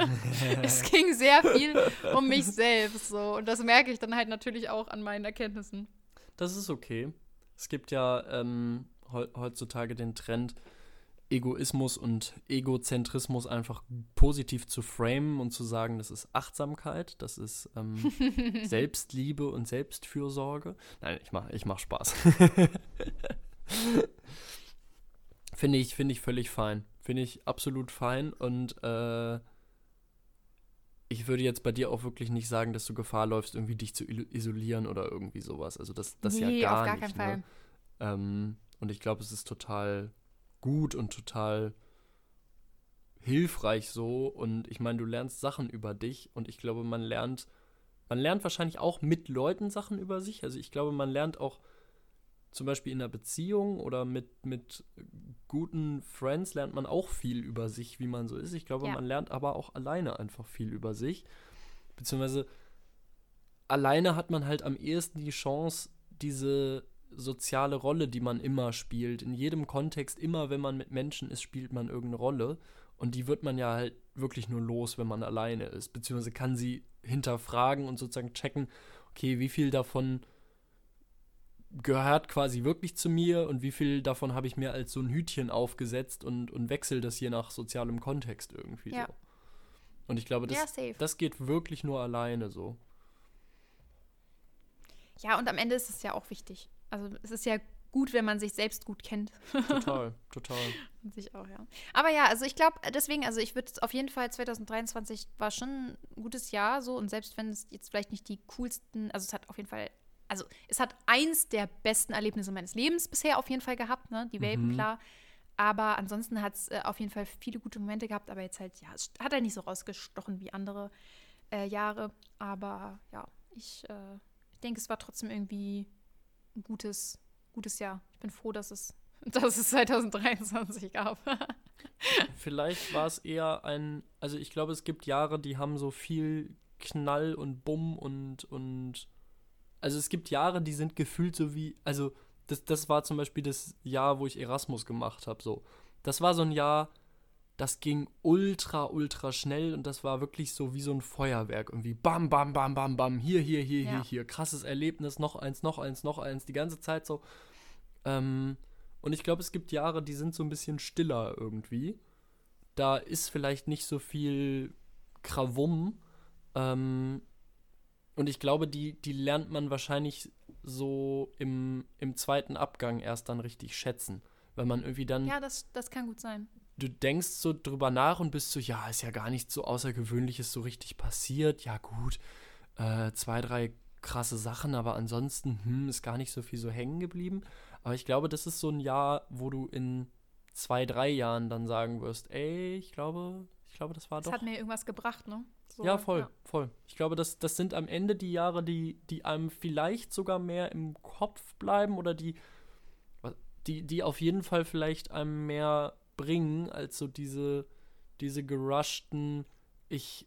es ging sehr viel um mich selbst so. Und das merke ich dann halt natürlich auch an meinen Erkenntnissen. Das ist okay. Es gibt ja ähm, heu- heutzutage den Trend, Egoismus und Egozentrismus einfach positiv zu framen und zu sagen, das ist Achtsamkeit, das ist ähm, Selbstliebe und Selbstfürsorge. Nein, ich mach, ich mach Spaß. finde ich, finde ich völlig fein. Finde ich absolut fein und äh, ich würde jetzt bei dir auch wirklich nicht sagen, dass du Gefahr läufst, irgendwie dich zu isolieren oder irgendwie sowas. Also das, das ja nee, gar auf gar nicht. keinen Fall. Ne? Ähm, und ich glaube, es ist total gut und total hilfreich so. Und ich meine, du lernst Sachen über dich und ich glaube, man lernt, man lernt wahrscheinlich auch mit Leuten Sachen über sich. Also ich glaube, man lernt auch zum Beispiel in einer Beziehung oder mit, mit guten Friends lernt man auch viel über sich, wie man so ist. Ich glaube, Ja. man lernt aber auch alleine einfach viel über sich. Beziehungsweise alleine hat man halt am ehesten die Chance, diese soziale Rolle, die man immer spielt, in jedem Kontext, immer wenn man mit Menschen ist, spielt man irgendeine Rolle. Und die wird man ja halt wirklich nur los, wenn man alleine ist. Beziehungsweise kann sie hinterfragen und sozusagen checken, okay, wie viel davon gehört quasi wirklich zu mir und wie viel davon habe ich mir als so ein Hütchen aufgesetzt und, und wechsel das je nach sozialem Kontext irgendwie Ja. so. Und ich glaube, das, ja, das geht wirklich nur alleine so. Ja, und am Ende ist es ja auch wichtig. Also es ist ja gut, wenn man sich selbst gut kennt. Total, total. Und sich auch, ja. Aber ja, also ich glaube, deswegen, also ich würde auf jeden Fall 2023 war schon ein gutes Jahr so und selbst wenn es jetzt vielleicht nicht die coolsten, also es hat auf jeden Fall also es hat eins der besten Erlebnisse meines Lebens bisher auf jeden Fall gehabt, ne? Die Welpen, Mhm. klar. Aber ansonsten hat es äh, auf jeden Fall viele gute Momente gehabt, aber jetzt halt, ja, es hat halt nicht so rausgestochen wie andere äh, Jahre. Aber ja, ich, äh, ich denke, es war trotzdem irgendwie ein gutes, gutes Jahr. Ich bin froh, dass es, dass es 2023 gab. Vielleicht war es eher ein, also ich glaube, es gibt Jahre, die haben so viel Knall und Bumm und, und, also es gibt Jahre, die sind gefühlt so wie, also das, das war zum Beispiel das Jahr, wo ich Erasmus gemacht habe, so. Das war so ein Jahr, das ging ultra, ultra schnell und das war wirklich so wie so ein Feuerwerk. Irgendwie bam, bam, bam, bam, bam, hier, hier, hier, Ja. hier, hier. Krasses Erlebnis, noch eins, noch eins, noch eins, die ganze Zeit so. Ähm, und ich glaube, es gibt Jahre, die sind so ein bisschen stiller irgendwie. Da ist vielleicht nicht so viel Krawum. Ähm, und ich glaube, die, die lernt man wahrscheinlich so im, im zweiten Abgang erst dann richtig schätzen. Weil man irgendwie dann ja, das, das kann gut sein. Du denkst so drüber nach und bist so, ja, ist ja gar nichts so Außergewöhnliches so richtig passiert. Ja, gut, äh, zwei, drei krasse Sachen, aber ansonsten hm, ist gar nicht so viel so hängen geblieben. Aber ich glaube, das ist so ein Jahr, wo du in zwei, drei Jahren dann sagen wirst, ey, ich glaube, ich glaube, das war Das doch. hat mir irgendwas gebracht, ne? So, ja, voll, voll. Ich glaube, das, das sind am Ende die Jahre, die, die einem vielleicht sogar mehr im Kopf bleiben oder die, die, die auf jeden Fall vielleicht einem mehr bringen, als so diese, diese gerushten, ich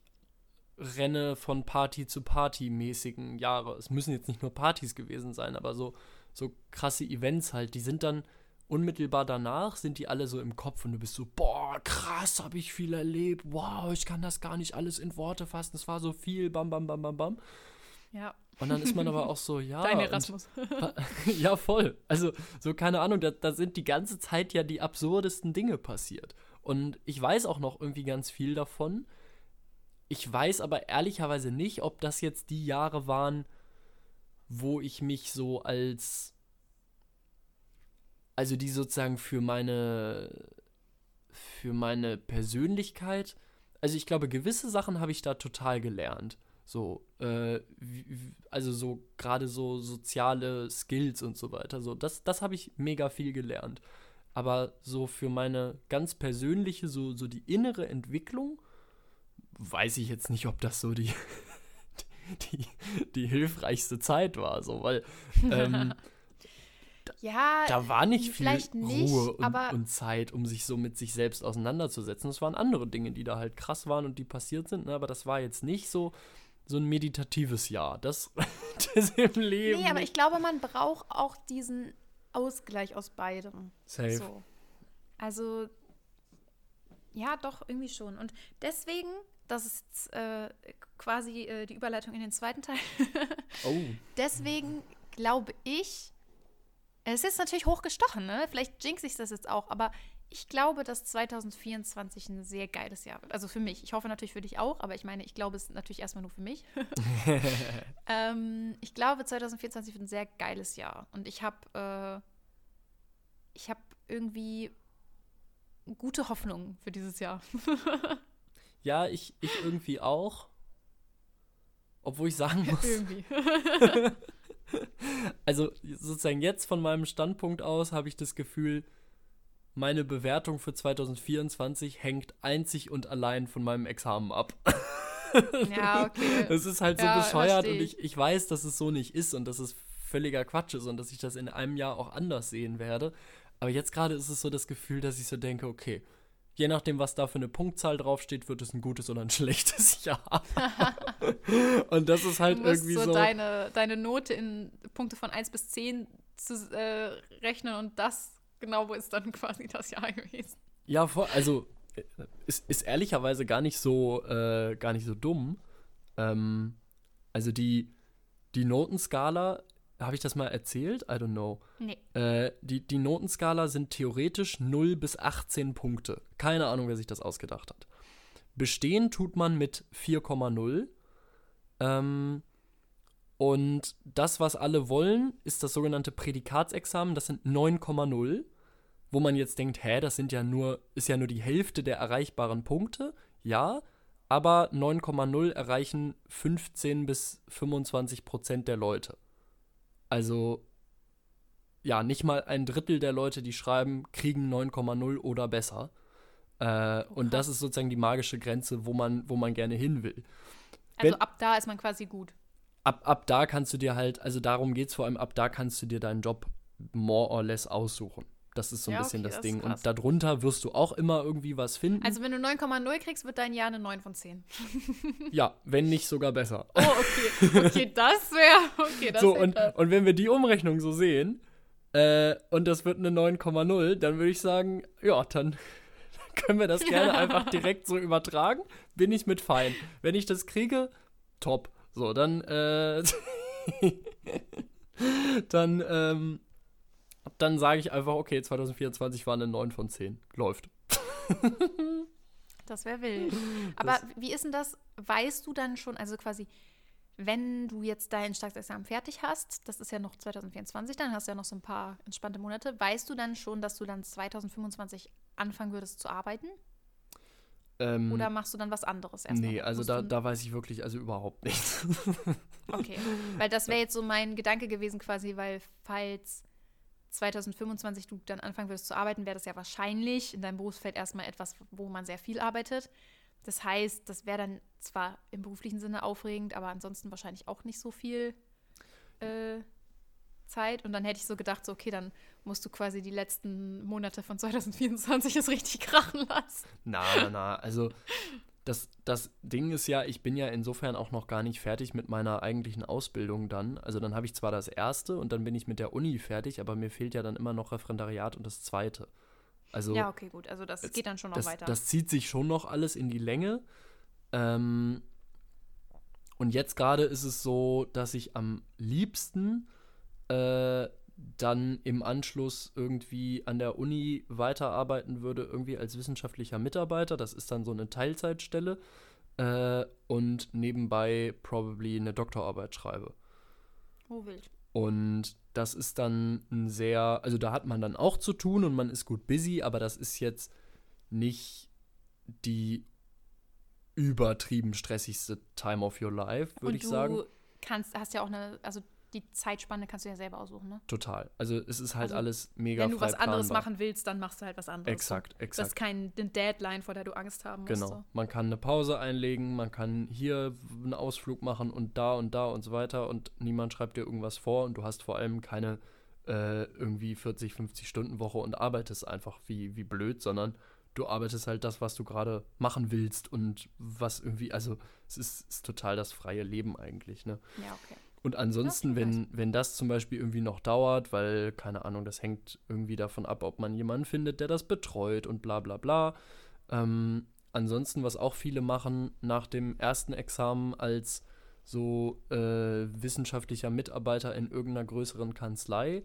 renne von Party zu Party mäßigen Jahre. Es müssen jetzt nicht nur Partys gewesen sein, aber so, so krasse Events halt, die sind dann unmittelbar danach, sind die alle so im Kopf und du bist so, boah, krass, habe ich viel erlebt, wow, ich kann das gar nicht alles in Worte fassen, es war so viel, bam, bam, bam, bam, bam. Ja, Und dann ist man aber auch so, ja. dein und- Erasmus. ja, voll. Also, so keine Ahnung, da, da sind die ganze Zeit ja die absurdesten Dinge passiert. Und ich weiß auch noch irgendwie ganz viel davon. Ich weiß aber ehrlicherweise nicht, ob das jetzt die Jahre waren, wo ich mich so als. Also, die sozusagen für meine. für meine Persönlichkeit. Also, ich glaube, gewisse Sachen habe ich da total gelernt. So, äh, also so gerade so soziale Skills und so weiter. So, das, das habe ich mega viel gelernt. Aber so für meine ganz persönliche, so, so die innere Entwicklung, weiß ich jetzt nicht, ob das so die, die, die hilfreichste Zeit war. So, weil ähm, Ja, da war nicht viel nicht, Ruhe und, und Zeit, um sich so mit sich selbst auseinanderzusetzen. Es waren andere Dinge, die da halt krass waren und die passiert sind, ne? aber das war jetzt nicht so, so ein meditatives Jahr. Das, das im Leben. nee, aber ich glaube, man braucht auch diesen Ausgleich aus beidem. Safe. So. Also, ja, doch, irgendwie schon. Und deswegen, das ist jetzt, äh, quasi äh, die Überleitung in den zweiten Teil. Oh. deswegen glaube ich, es ist natürlich hochgestochen, ne? Vielleicht jinx ich das jetzt auch, aber ich glaube, dass 2024 ein sehr geiles Jahr wird. Also für mich. Ich hoffe natürlich für dich auch, aber ich meine, ich glaube es natürlich erstmal nur für mich. ähm, ich glaube, 2024 wird ein sehr geiles Jahr. Und ich habe äh, ich habe irgendwie gute Hoffnung für dieses Jahr. Ja, ich, ich irgendwie auch. Obwohl ich sagen muss, irgendwie. also sozusagen jetzt von meinem Standpunkt aus habe ich das Gefühl, meine Bewertung für 2024 hängt einzig und allein von meinem Examen ab. ja, okay. Es ist halt so Ja, bescheuert und ich. ich, ich weiß, dass es so nicht ist und dass es völliger Quatsch ist und dass ich das in einem Jahr auch anders sehen werde. Aber jetzt gerade ist es so das Gefühl, dass ich so denke, okay, je nachdem, was da für eine Punktzahl draufsteht, wird es ein gutes oder ein schlechtes Jahr. und das ist halt du musst irgendwie so, so. Deine, deine Note in Punkte von 1 bis 10 zu äh, rechnen und das genau ist dann quasi das Jahr gewesen. Ja, also äh, ist, ist ehrlicherweise gar nicht so, äh, gar nicht so dumm. Ähm, also die, die Notenskala, habe ich das mal erzählt? I don't know. Nee. Äh, die, die Notenskala sind theoretisch 0 bis 18 Punkte. Keine Ahnung, wer sich das ausgedacht hat. Bestehen tut man mit 4,0. Ähm, und das, was alle wollen, ist das sogenannte Prädikatsexamen. Das sind 9,0. Wo man jetzt denkt, hä, das sind ja nur, ist ja nur die Hälfte der erreichbaren Punkte. Ja, aber 9,0 erreichen 15 bis 25 Prozent der Leute. Also, ja, nicht mal ein Drittel der Leute, die schreiben, kriegen 9,0 oder besser. Äh, und das ist sozusagen die magische Grenze, wo man, wo man gerne hin will. Also Wenn- ab da ist man quasi gut. Ab, ab da kannst du dir halt, also darum geht es vor allem, ab da kannst du dir deinen Job more or less aussuchen. Das ist so ein Ja, bisschen okay, das das Ding. Und darunter wirst du auch immer irgendwie was finden. Also wenn du 9,0 kriegst, wird dein Jahr eine 9 von 10. ja, wenn nicht sogar besser. Oh, okay. Okay, das wäre. Okay, das so, und, und wenn wir die Umrechnung so sehen, äh, und das wird eine 9,0, dann würde ich sagen, ja, dann können wir das gerne einfach direkt so übertragen. Bin ich mit fein. Wenn ich das kriege, top. So, dann, äh, dann, ähm, dann sage ich einfach, okay, 2024 war eine 9 von 10. Läuft. Das wäre wild. Aber wie ist denn das? Weißt du dann schon, also quasi, wenn du jetzt dein Staatsexamen fertig hast, das ist ja noch 2024, dann hast du ja noch so ein paar entspannte Monate, weißt du dann schon, dass du dann 2025 anfangen würdest zu arbeiten? Ähm, Oder machst du dann was anderes erstmal? nee, also da, da weiß ich wirklich also überhaupt nichts. Okay, weil das wäre jetzt so mein Gedanke gewesen quasi, weil falls 2025 du dann anfangen würdest zu arbeiten, wäre das ja wahrscheinlich in deinem Berufsfeld erstmal etwas, wo man sehr viel arbeitet. Das heißt, das wäre dann zwar im beruflichen Sinne aufregend, aber ansonsten wahrscheinlich auch nicht so viel äh, Zeit. Und dann hätte ich so gedacht, so, okay, dann musst du quasi die letzten Monate von 2024 es richtig krachen lassen. Na, na, na. Also, das, das Ding ist ja, ich bin ja insofern auch noch gar nicht fertig mit meiner eigentlichen Ausbildung dann. Also, dann habe ich zwar das erste und dann bin ich mit der Uni fertig, aber mir fehlt ja dann immer noch Referendariat und das zweite. Also, Ja, okay, gut. Also das Jetzt- geht dann schon noch das, weiter. das zieht sich schon noch alles in die Länge. Ähm, und jetzt gerade ist es so, dass ich am liebsten äh, dann im Anschluss irgendwie an der Uni weiterarbeiten würde, irgendwie als wissenschaftlicher Mitarbeiter. Das ist dann so eine Teilzeitstelle. Äh, und nebenbei probably eine Doktorarbeit schreibe. oh, wild. Und das ist dann ein sehr, also da hat man dann auch zu tun und man ist gut busy, aber das ist jetzt nicht die übertrieben stressigste Time of your life, würde ich du sagen. kannst, hast ja auch eine, also die Zeitspanne kannst du ja selber aussuchen, ne? Total. Also es ist halt Also, alles mega Wenn du was anderes planbar. machen willst, dann machst du halt was anderes. Exakt, Das ist exakt. keine Deadline, vor der du Angst haben musst. Genau. So. Man kann eine Pause einlegen, man kann hier einen Ausflug machen und da und da und so weiter und niemand schreibt dir irgendwas vor und du hast vor allem keine äh, irgendwie 40, 50 Stunden Woche und arbeitest einfach wie, wie blöd, sondern du arbeitest halt das, was du gerade machen willst und was irgendwie, also es ist, ist total das freie Leben eigentlich, ne? Ja, okay. Und ansonsten, wenn, wenn das zum Beispiel irgendwie noch dauert, weil, keine Ahnung, das hängt irgendwie davon ab, ob man jemanden findet, der das betreut und bla bla bla. Ähm, ansonsten, was auch viele machen nach dem ersten Examen als so äh, wissenschaftlicher Mitarbeiter in irgendeiner größeren Kanzlei,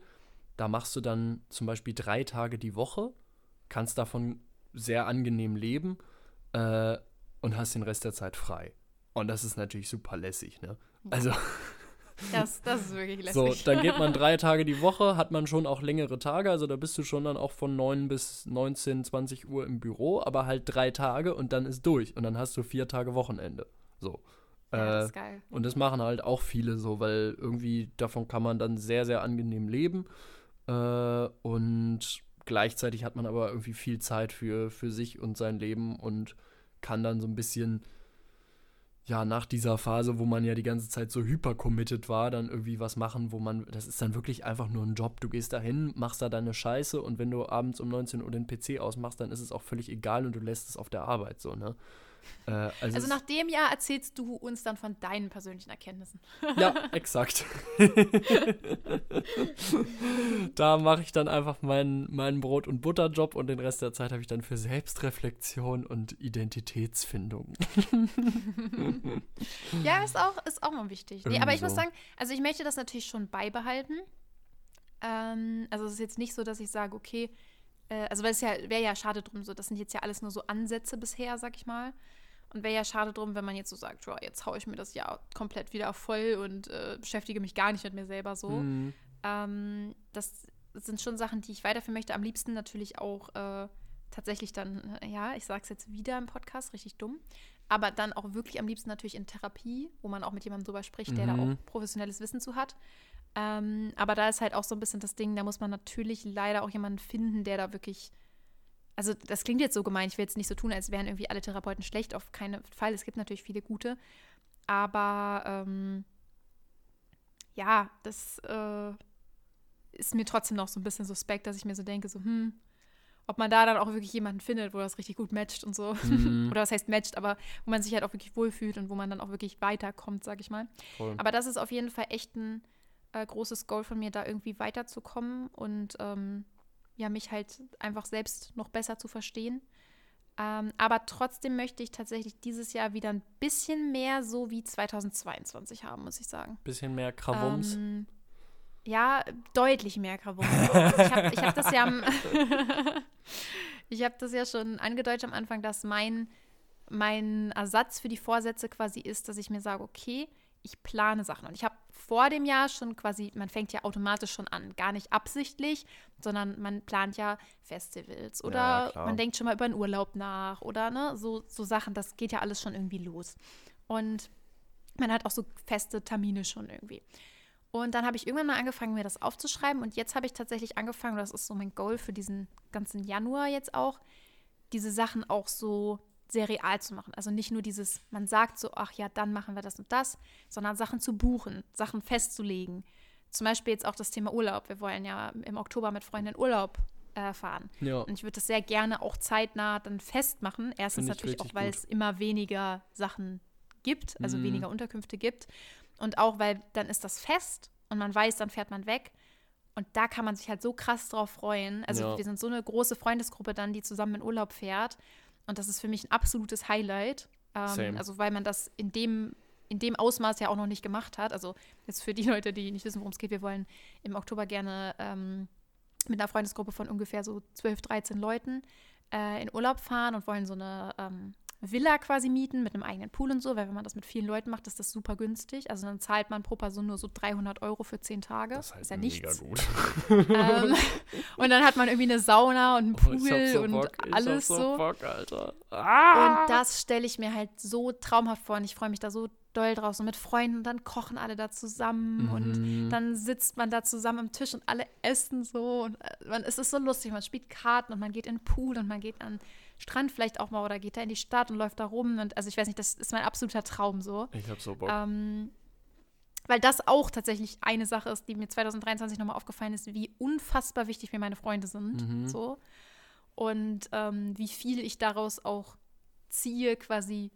da machst du dann zum Beispiel drei Tage die Woche, kannst davon sehr angenehm leben äh, und hast den Rest der Zeit frei. Und das ist natürlich super lässig, ne? Also. Das, das ist wirklich So, lässig. dann geht man drei Tage die Woche, hat man schon auch längere Tage, also da bist du schon dann auch von 9 bis 19, 20 Uhr im Büro, aber halt drei Tage und dann ist durch und dann hast du vier Tage Wochenende. So. ja, das äh, ist geil. und das machen halt auch viele so, weil irgendwie davon kann man dann sehr, sehr angenehm leben. Äh, und gleichzeitig hat man aber irgendwie viel Zeit für, für sich und sein Leben und kann dann so ein bisschen, ja, nach dieser Phase, wo man ja die ganze Zeit so hyper-committed war, dann irgendwie was machen, wo man, das ist dann wirklich einfach nur ein Job. Du gehst da hin, machst da deine Scheiße und wenn du abends um 19 Uhr den PC ausmachst, dann ist es auch völlig egal und du lässt es auf der Arbeit so, ne? Äh, also Also nach dem Jahr erzählst du uns dann von deinen persönlichen Erkenntnissen. Ja, exakt. da mache ich dann einfach meinen, meinen Brot- und Butterjob und den Rest der Zeit habe ich dann für Selbstreflexion und Identitätsfindung. Ja, ist auch, ist auch mal wichtig. Nee, aber ich muss so. sagen, also ich möchte das natürlich schon beibehalten. Ähm, also es ist jetzt nicht so, dass ich sage, okay, äh, also weil es ja, wäre ja schade drum, so, das sind jetzt ja alles nur so Ansätze bisher, sag ich mal. Und wäre ja schade drum, wenn man jetzt so sagt, ja, jetzt haue ich mir das Jahr komplett wieder voll und äh, beschäftige mich gar nicht mit mir selber so. Mhm. Ähm, das sind schon Sachen, die ich weiterführen möchte. Am liebsten natürlich auch äh, tatsächlich dann, ja, ich sage es jetzt wieder im Podcast, richtig dumm, aber dann auch wirklich am liebsten natürlich in Therapie, wo man auch mit jemandem drüber spricht, der da Mhm. auch professionelles Wissen zu hat. Ähm, aber da ist halt auch so ein bisschen das Ding, da muss man natürlich leider auch jemanden finden, der da wirklich. Also, das klingt jetzt so gemein, ich will jetzt nicht so tun, als wären irgendwie alle Therapeuten schlecht, auf keinen Fall. Es gibt natürlich viele gute. Aber ähm, ja, das äh, ist mir trotzdem noch so ein bisschen suspekt, dass ich mir so denke, so, hm, ob man da dann auch wirklich jemanden findet, wo das richtig gut matcht und so. Mhm. Oder was heißt matcht, aber wo man sich halt auch wirklich wohlfühlt und wo man dann auch wirklich weiterkommt, sag ich mal. Voll. Aber das ist auf jeden Fall echt ein äh, großes Goal von mir, da irgendwie weiterzukommen und ähm, ja, mich halt einfach selbst noch besser zu verstehen. Ähm, aber trotzdem möchte ich tatsächlich dieses Jahr wieder ein bisschen mehr so wie 2022 haben, muss ich sagen. Bisschen mehr Krawums. Ähm, ja, deutlich mehr Krawums. Ich habe hab das ja ich habe das ja schon angedeutet am Anfang, dass mein, mein Ersatz für die Vorsätze quasi ist, dass ich mir sage, okay, ich plane Sachen. Und ich habe vor dem Jahr schon quasi, man fängt ja automatisch schon an, gar nicht absichtlich, sondern man plant ja Festivals oder ja, man denkt schon mal über einen Urlaub nach oder ne, so, so Sachen, das geht ja alles schon irgendwie los. Und man hat auch so feste Termine schon irgendwie. Und dann habe ich irgendwann mal angefangen, mir das aufzuschreiben. Und jetzt habe ich tatsächlich angefangen, das ist so mein Goal für diesen ganzen Januar jetzt auch, diese Sachen auch so sehr real zu machen. Also nicht nur dieses, man sagt so, ach ja, dann machen wir das und das, sondern Sachen zu buchen, Sachen festzulegen. Zum Beispiel jetzt auch das Thema Urlaub. Wir wollen ja im Oktober mit Freunden Urlaub äh, fahren. Ja. Und ich würde das sehr gerne auch zeitnah dann festmachen. Erstens natürlich auch, weil gut. es immer weniger Sachen gibt, also mhm. weniger Unterkünfte gibt. Und auch, weil dann ist das fest und man weiß, dann fährt man weg. Und da kann man sich halt so krass drauf freuen. Also ja. wir sind so eine große Freundesgruppe dann, die zusammen in Urlaub fährt. Und das ist für mich ein absolutes Highlight. Ähm, also weil man das in dem, in dem Ausmaß ja auch noch nicht gemacht hat. Also jetzt für die Leute, die nicht wissen, worum es geht, wir wollen im Oktober gerne ähm, mit einer Freundesgruppe von ungefähr so 12, 13 Leuten äh, in Urlaub fahren und wollen so eine ähm, Villa quasi mieten mit einem eigenen Pool und so, weil wenn man das mit vielen Leuten macht, ist das super günstig. Also dann zahlt man pro Person nur so 300 Euro für 10 Tage. Das heißt ist ja nichts. Gut. ähm, und dann hat man irgendwie eine Sauna und einen Pool oh, so und Bock. alles so. so. Bock, Alter. Ah! Und das stelle ich mir halt so traumhaft vor und ich freue mich da so doll drauf, so mit Freunden, dann kochen alle da zusammen mhm. und dann sitzt man da zusammen am Tisch und alle essen so und äh, man, es ist so lustig, man spielt Karten und man geht in den Pool und man geht an Strand vielleicht auch mal oder geht da in die Stadt und läuft da rum. Und also ich weiß nicht, das ist mein absoluter Traum so. Ich hab so Bock. Ähm, weil das auch tatsächlich eine Sache ist, die mir 2023 nochmal aufgefallen ist, wie unfassbar wichtig mir meine Freunde sind. Mhm. So. Und ähm, wie viel ich daraus auch ziehe, quasi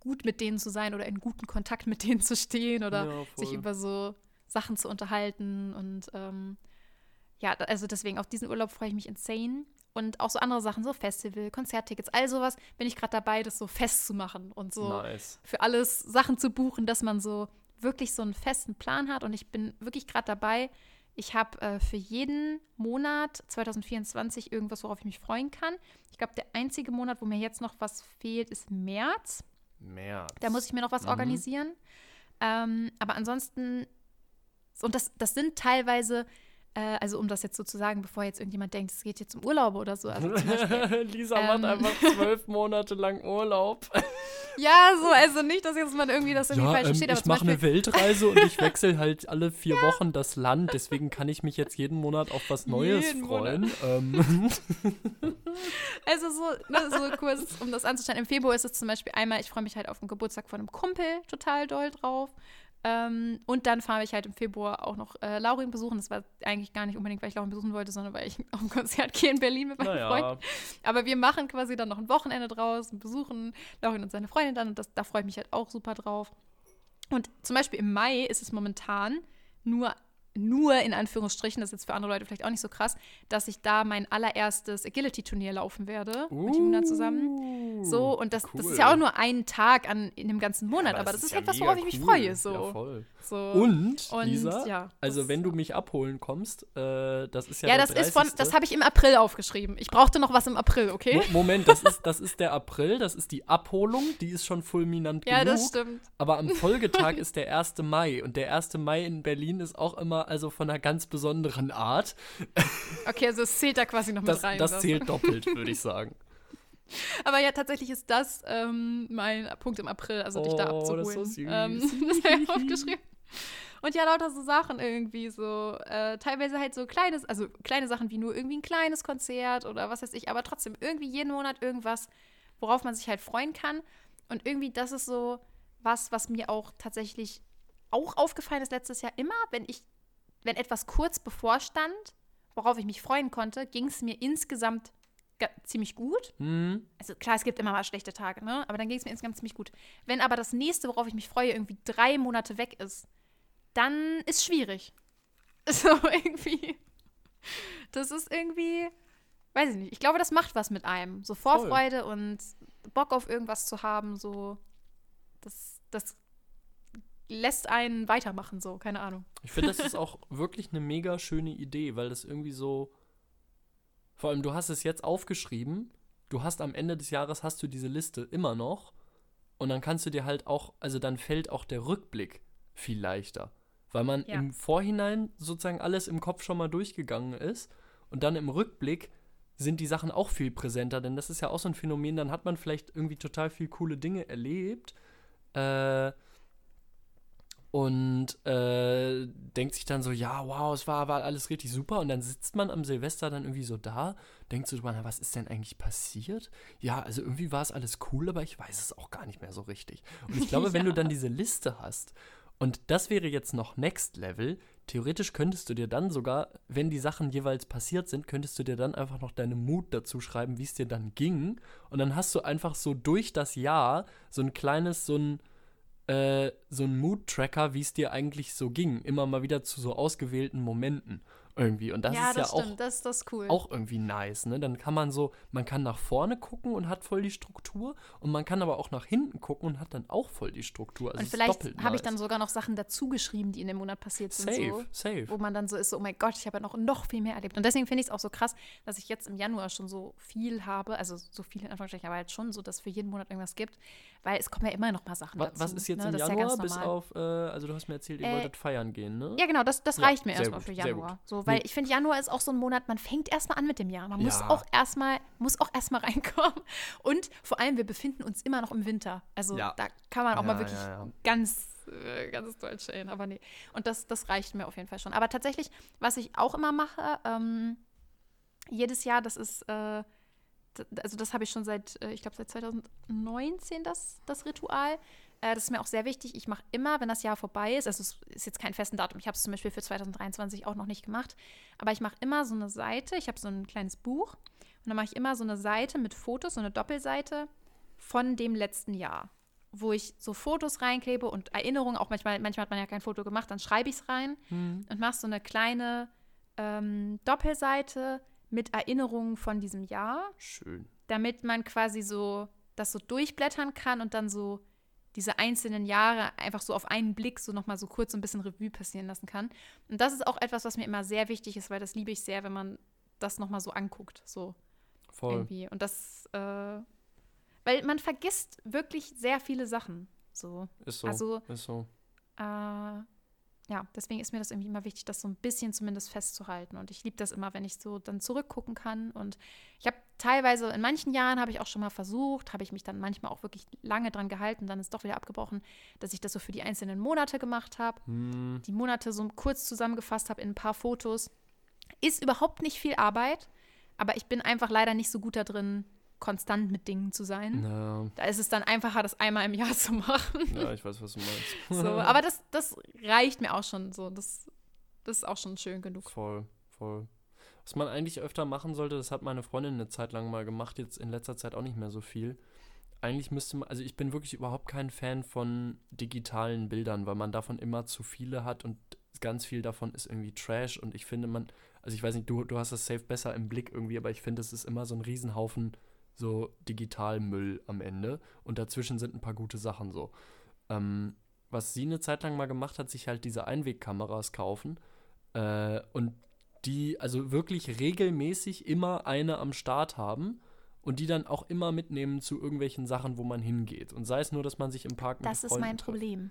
gut mit denen zu sein oder in guten Kontakt mit denen zu stehen oder ja, sich über so Sachen zu unterhalten. Und ähm, ja, also deswegen auf diesen Urlaub freue ich mich insane und auch so andere Sachen, so Festival, Konzerttickets, all sowas, bin ich gerade dabei, das so festzumachen und so nice. für alles Sachen zu buchen, dass man so wirklich so einen festen Plan hat. Und ich bin wirklich gerade dabei. Ich habe äh, für jeden Monat 2024 irgendwas, worauf ich mich freuen kann. Ich glaube, der einzige Monat, wo mir jetzt noch was fehlt, ist März. März. Da muss ich mir noch was mhm. organisieren. Ähm, aber ansonsten, und das, das sind teilweise äh, also um das jetzt so zu sagen, bevor jetzt irgendjemand denkt, es geht jetzt um Urlaub oder so. Also Beispiel, Lisa ähm, macht einfach zwölf Monate lang Urlaub. ja, so, also nicht, dass jetzt man irgendwie das irgendwie ja, falsch versteht. Ähm, ich mache eine Weltreise und ich wechsle halt alle vier ja. Wochen das Land, deswegen kann ich mich jetzt jeden Monat auf was Neues jeden freuen. Ähm. also so, ne, so kurz, um das anzustellen, im Februar ist es zum Beispiel einmal, ich freue mich halt auf den Geburtstag von einem Kumpel total doll drauf. Ähm, und dann fahre ich halt im Februar auch noch äh, Laurin besuchen. Das war eigentlich gar nicht unbedingt, weil ich Laurin besuchen wollte, sondern weil ich auf ein Konzert gehe in Berlin mit meinem naja. Freund. Aber wir machen quasi dann noch ein Wochenende draus und besuchen Laurin und seine Freundin dann. Und das, da freue ich mich halt auch super drauf. Und zum Beispiel im Mai ist es momentan nur nur in Anführungsstrichen, das ist jetzt für andere Leute vielleicht auch nicht so krass, dass ich da mein allererstes Agility-Turnier laufen werde uh, mit Juna zusammen. So, und das, cool. das ist ja auch nur ein Tag an, in dem ganzen Monat, aber, aber das, ist, ist ja etwas, worauf ich mich freue. So. Ja, voll. So. Und, und, Lisa, ja, also wenn du mich abholen kommst, äh, das ist ja Ja, das ist von, das habe ich im April aufgeschrieben. Ich brauchte noch was im April, okay? Mo Moment, das ist, das ist der April, das ist die Abholung, die ist schon fulminant ja, genug. Ja, das stimmt. Aber am Folgetag ist der 1. Mai und der 1. Mai in Berlin ist auch immer also von einer ganz besonderen Art. Okay, also es zählt da quasi noch mit das, rein. Das zählt doppelt, würde ich sagen. Aber ja, tatsächlich ist das ähm, mein Punkt im April, also oh, dich da abzuholen. Das, ist so süß. Ähm, das habe ich aufgeschrieben. Und ja, lauter so Sachen irgendwie so. Äh, teilweise halt so kleines, also kleine Sachen wie nur irgendwie ein kleines Konzert oder was weiß ich, aber trotzdem irgendwie jeden Monat irgendwas, worauf man sich halt freuen kann. Und irgendwie, das ist so was, was mir auch tatsächlich auch aufgefallen ist letztes Jahr immer, wenn ich, wenn etwas kurz bevorstand, worauf ich mich freuen konnte, ging es mir insgesamt ziemlich gut. Mhm. Also klar, es gibt immer mal schlechte Tage, ne? Aber dann ging es mir insgesamt ziemlich gut. Wenn aber das nächste, worauf ich mich freue, irgendwie drei Monate weg ist, dann ist schwierig. So irgendwie. Das ist irgendwie, weiß ich nicht. Ich glaube, das macht was mit einem. So Vorfreude Voll. und Bock auf irgendwas zu haben, so. Das, das lässt einen weitermachen, so, keine Ahnung. Ich finde, das ist auch wirklich eine mega schöne Idee, weil das irgendwie so vor allem, du hast es jetzt aufgeschrieben. Du hast am Ende des Jahres hast du diese Liste immer noch. Und dann kannst du dir halt auch, also dann fällt auch der Rückblick viel leichter. Weil man ja. im Vorhinein sozusagen alles im Kopf schon mal durchgegangen ist. Und dann im Rückblick sind die Sachen auch viel präsenter. Denn das ist ja auch so ein Phänomen, dann hat man vielleicht irgendwie total viel coole Dinge erlebt. Äh, und äh, denkt sich dann so, ja, wow, es war, war alles richtig super. Und dann sitzt man am Silvester dann irgendwie so da, denkt so drüber, was ist denn eigentlich passiert? Ja, also irgendwie war es alles cool, aber ich weiß es auch gar nicht mehr so richtig. Und ich glaube, ja. wenn du dann diese Liste hast, und das wäre jetzt noch Next Level, theoretisch könntest du dir dann sogar, wenn die Sachen jeweils passiert sind, könntest du dir dann einfach noch deine Mut dazu schreiben, wie es dir dann ging. Und dann hast du einfach so durch das Jahr so ein kleines, so ein äh, so ein Mood-Tracker, wie es dir eigentlich so ging. Immer mal wieder zu so ausgewählten Momenten irgendwie. Und das ja, ist das ja stimmt. auch, das, das cool. auch irgendwie nice. Ne? Dann kann man so, man kann nach vorne gucken und hat voll die Struktur und man kann aber auch nach hinten gucken und hat dann auch voll die Struktur. Also und vielleicht habe nice. ich dann sogar noch Sachen dazu geschrieben, die in dem Monat passiert sind. Safe, so, safe. Wo man dann so ist, so, oh mein Gott, ich habe ja noch, noch viel mehr erlebt. Und deswegen finde ich es auch so krass, dass ich jetzt im Januar schon so viel habe, also so viel in Anführungsstrichen, aber halt schon so, dass für jeden Monat irgendwas gibt, weil es kommen ja immer noch mal Sachen was, dazu. Was ist jetzt ne? im Januar ja bis auf, äh, also du hast mir erzählt, ihr äh, wolltet feiern gehen, ne? Ja, genau, das, das reicht mir erstmal für Januar. So, weil ich finde, Januar ist auch so ein Monat, man fängt erstmal an mit dem Jahr. Man ja. muss auch erstmal, muss auch erstmal reinkommen. Und vor allem, wir befinden uns immer noch im Winter. Also ja. da kann man auch mal wirklich ganz äh, ganz doll chillen, aber nee. Und das, das reicht mir auf jeden Fall schon. Aber tatsächlich, was ich auch immer mache, ähm, jedes Jahr, das ist äh, also das habe ich schon seit, äh, ich glaube, seit 2019 das, das Ritual. Äh, das ist mir auch sehr wichtig. Ich mache immer, wenn das Jahr vorbei ist, also es ist jetzt kein festen Datum, ich habe es zum Beispiel für 2023 auch noch nicht gemacht, aber ich mache immer so eine Seite, ich habe so ein kleines Buch und dann mache ich immer so eine Seite mit Fotos, so eine Doppelseite von dem letzten Jahr, wo ich so Fotos reinklebe und Erinnerungen, auch manchmal, manchmal hat man ja kein Foto gemacht, dann schreibe ich es rein mhm. und mache so eine kleine ähm, Doppelseite mit Erinnerungen von diesem Jahr. Schön. Damit man quasi so das so durchblättern kann und dann so diese einzelnen Jahre einfach so auf einen Blick so nochmal so kurz so ein bisschen Revue passieren lassen kann. Und das ist auch etwas, was mir immer sehr wichtig ist, weil das liebe ich sehr, wenn man das nochmal so anguckt. So Voll. irgendwie. Und das, äh, weil man vergisst wirklich sehr viele Sachen. So. Ist so. Also, ist so. Äh, ja, deswegen ist mir das irgendwie immer wichtig, das so ein bisschen zumindest festzuhalten. Und ich liebe das immer, wenn ich so dann zurückgucken kann. Und ich habe teilweise, in manchen Jahren habe ich auch schon mal versucht, habe ich mich dann manchmal auch wirklich lange dran gehalten, dann ist doch wieder abgebrochen, dass ich das so für die einzelnen Monate gemacht habe. Hm. Die Monate so kurz zusammengefasst habe in ein paar Fotos. Ist überhaupt nicht viel Arbeit, aber ich bin einfach leider nicht so gut da drin, konstant mit Dingen zu sein. No. Da ist es dann einfacher, das einmal im Jahr zu machen. Ja, ich weiß, was du meinst. so, aber das, das reicht mir auch schon so. Das, das ist auch schon schön genug. Voll, voll. Was man eigentlich öfter machen sollte, das hat meine Freundin eine Zeit lang mal gemacht, jetzt in letzter Zeit auch nicht mehr so viel. Eigentlich müsste man, also ich bin wirklich überhaupt kein Fan von digitalen Bildern, weil man davon immer zu viele hat und ganz viel davon ist irgendwie Trash und ich finde man, also ich weiß nicht, du, du hast das safe besser im Blick irgendwie, aber ich finde, es ist immer so ein Riesenhaufen so Digitalmüll am Ende und dazwischen sind ein paar gute Sachen so. Ähm, was sie eine Zeit lang mal gemacht hat, sich halt diese Einwegkameras kaufen äh, und die also wirklich regelmäßig immer eine am Start haben und die dann auch immer mitnehmen zu irgendwelchen Sachen, wo man hingeht. Und sei es nur, dass man sich im Park Das ist mein trifft. Problem.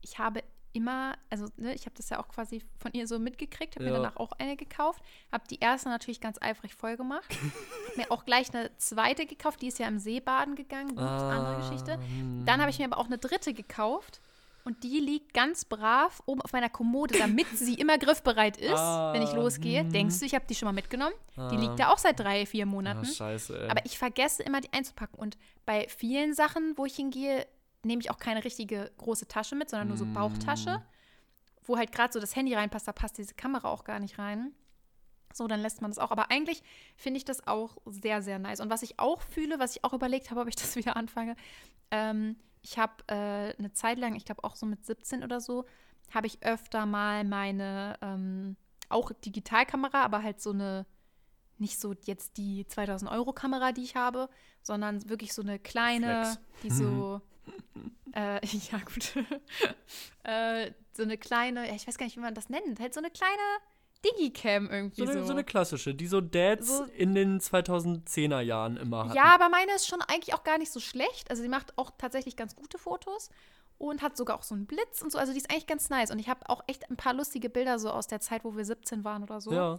Ich habe immer, also ne, ich habe das ja auch quasi von ihr so mitgekriegt, habe ja. mir danach auch eine gekauft, habe die erste natürlich ganz eifrig voll gemacht, habe mir auch gleich eine zweite gekauft, die ist ja im See baden gegangen, gut, ah, andere Geschichte. Hm. Dann habe ich mir aber auch eine dritte gekauft Und die liegt ganz brav oben auf meiner Kommode, damit sie immer griffbereit ist, Ah, wenn ich losgehe. hm. Denkst du, ich habe die schon mal mitgenommen? Die Ah. liegt da auch seit drei, vier Ah, Monaten. scheiße, ey. Aber ich vergesse immer, die einzupacken. Und bei vielen Sachen, wo ich hingehe, nehme ich auch keine richtige große Tasche mit, sondern nur so Mm. Bauchtasche, wo halt gerade so das Handy reinpasst, da passt diese Kamera auch gar nicht rein. So, dann lässt man das auch. Aber eigentlich finde ich das auch sehr, sehr nice. Und was ich auch fühle, was ich auch überlegt habe, ob ich das wieder anfange, ähm, ich habe äh, eine Zeit lang, ich glaube auch so mit 17 oder so, habe ich öfter mal meine, ähm, auch Digitalkamera, aber halt so eine, nicht so jetzt die 2000 Euro Kamera, die ich habe, sondern wirklich so eine kleine, Flex. die so, äh, ja gut, äh, so eine kleine, ja, ich weiß gar nicht, wie man das nennt, halt so eine kleine Digicam irgendwie so, eine, so eine klassische, die so Dads So- in den 2010er Jahren immer hatten. Ja, aber meine ist schon eigentlich auch gar nicht so schlecht. Also sie macht auch tatsächlich ganz gute Fotos und hat sogar auch so einen Blitz und so. Also die ist eigentlich ganz nice. Und ich habe auch echt ein paar lustige Bilder so aus der Zeit, wo wir 17 waren oder so, Ja.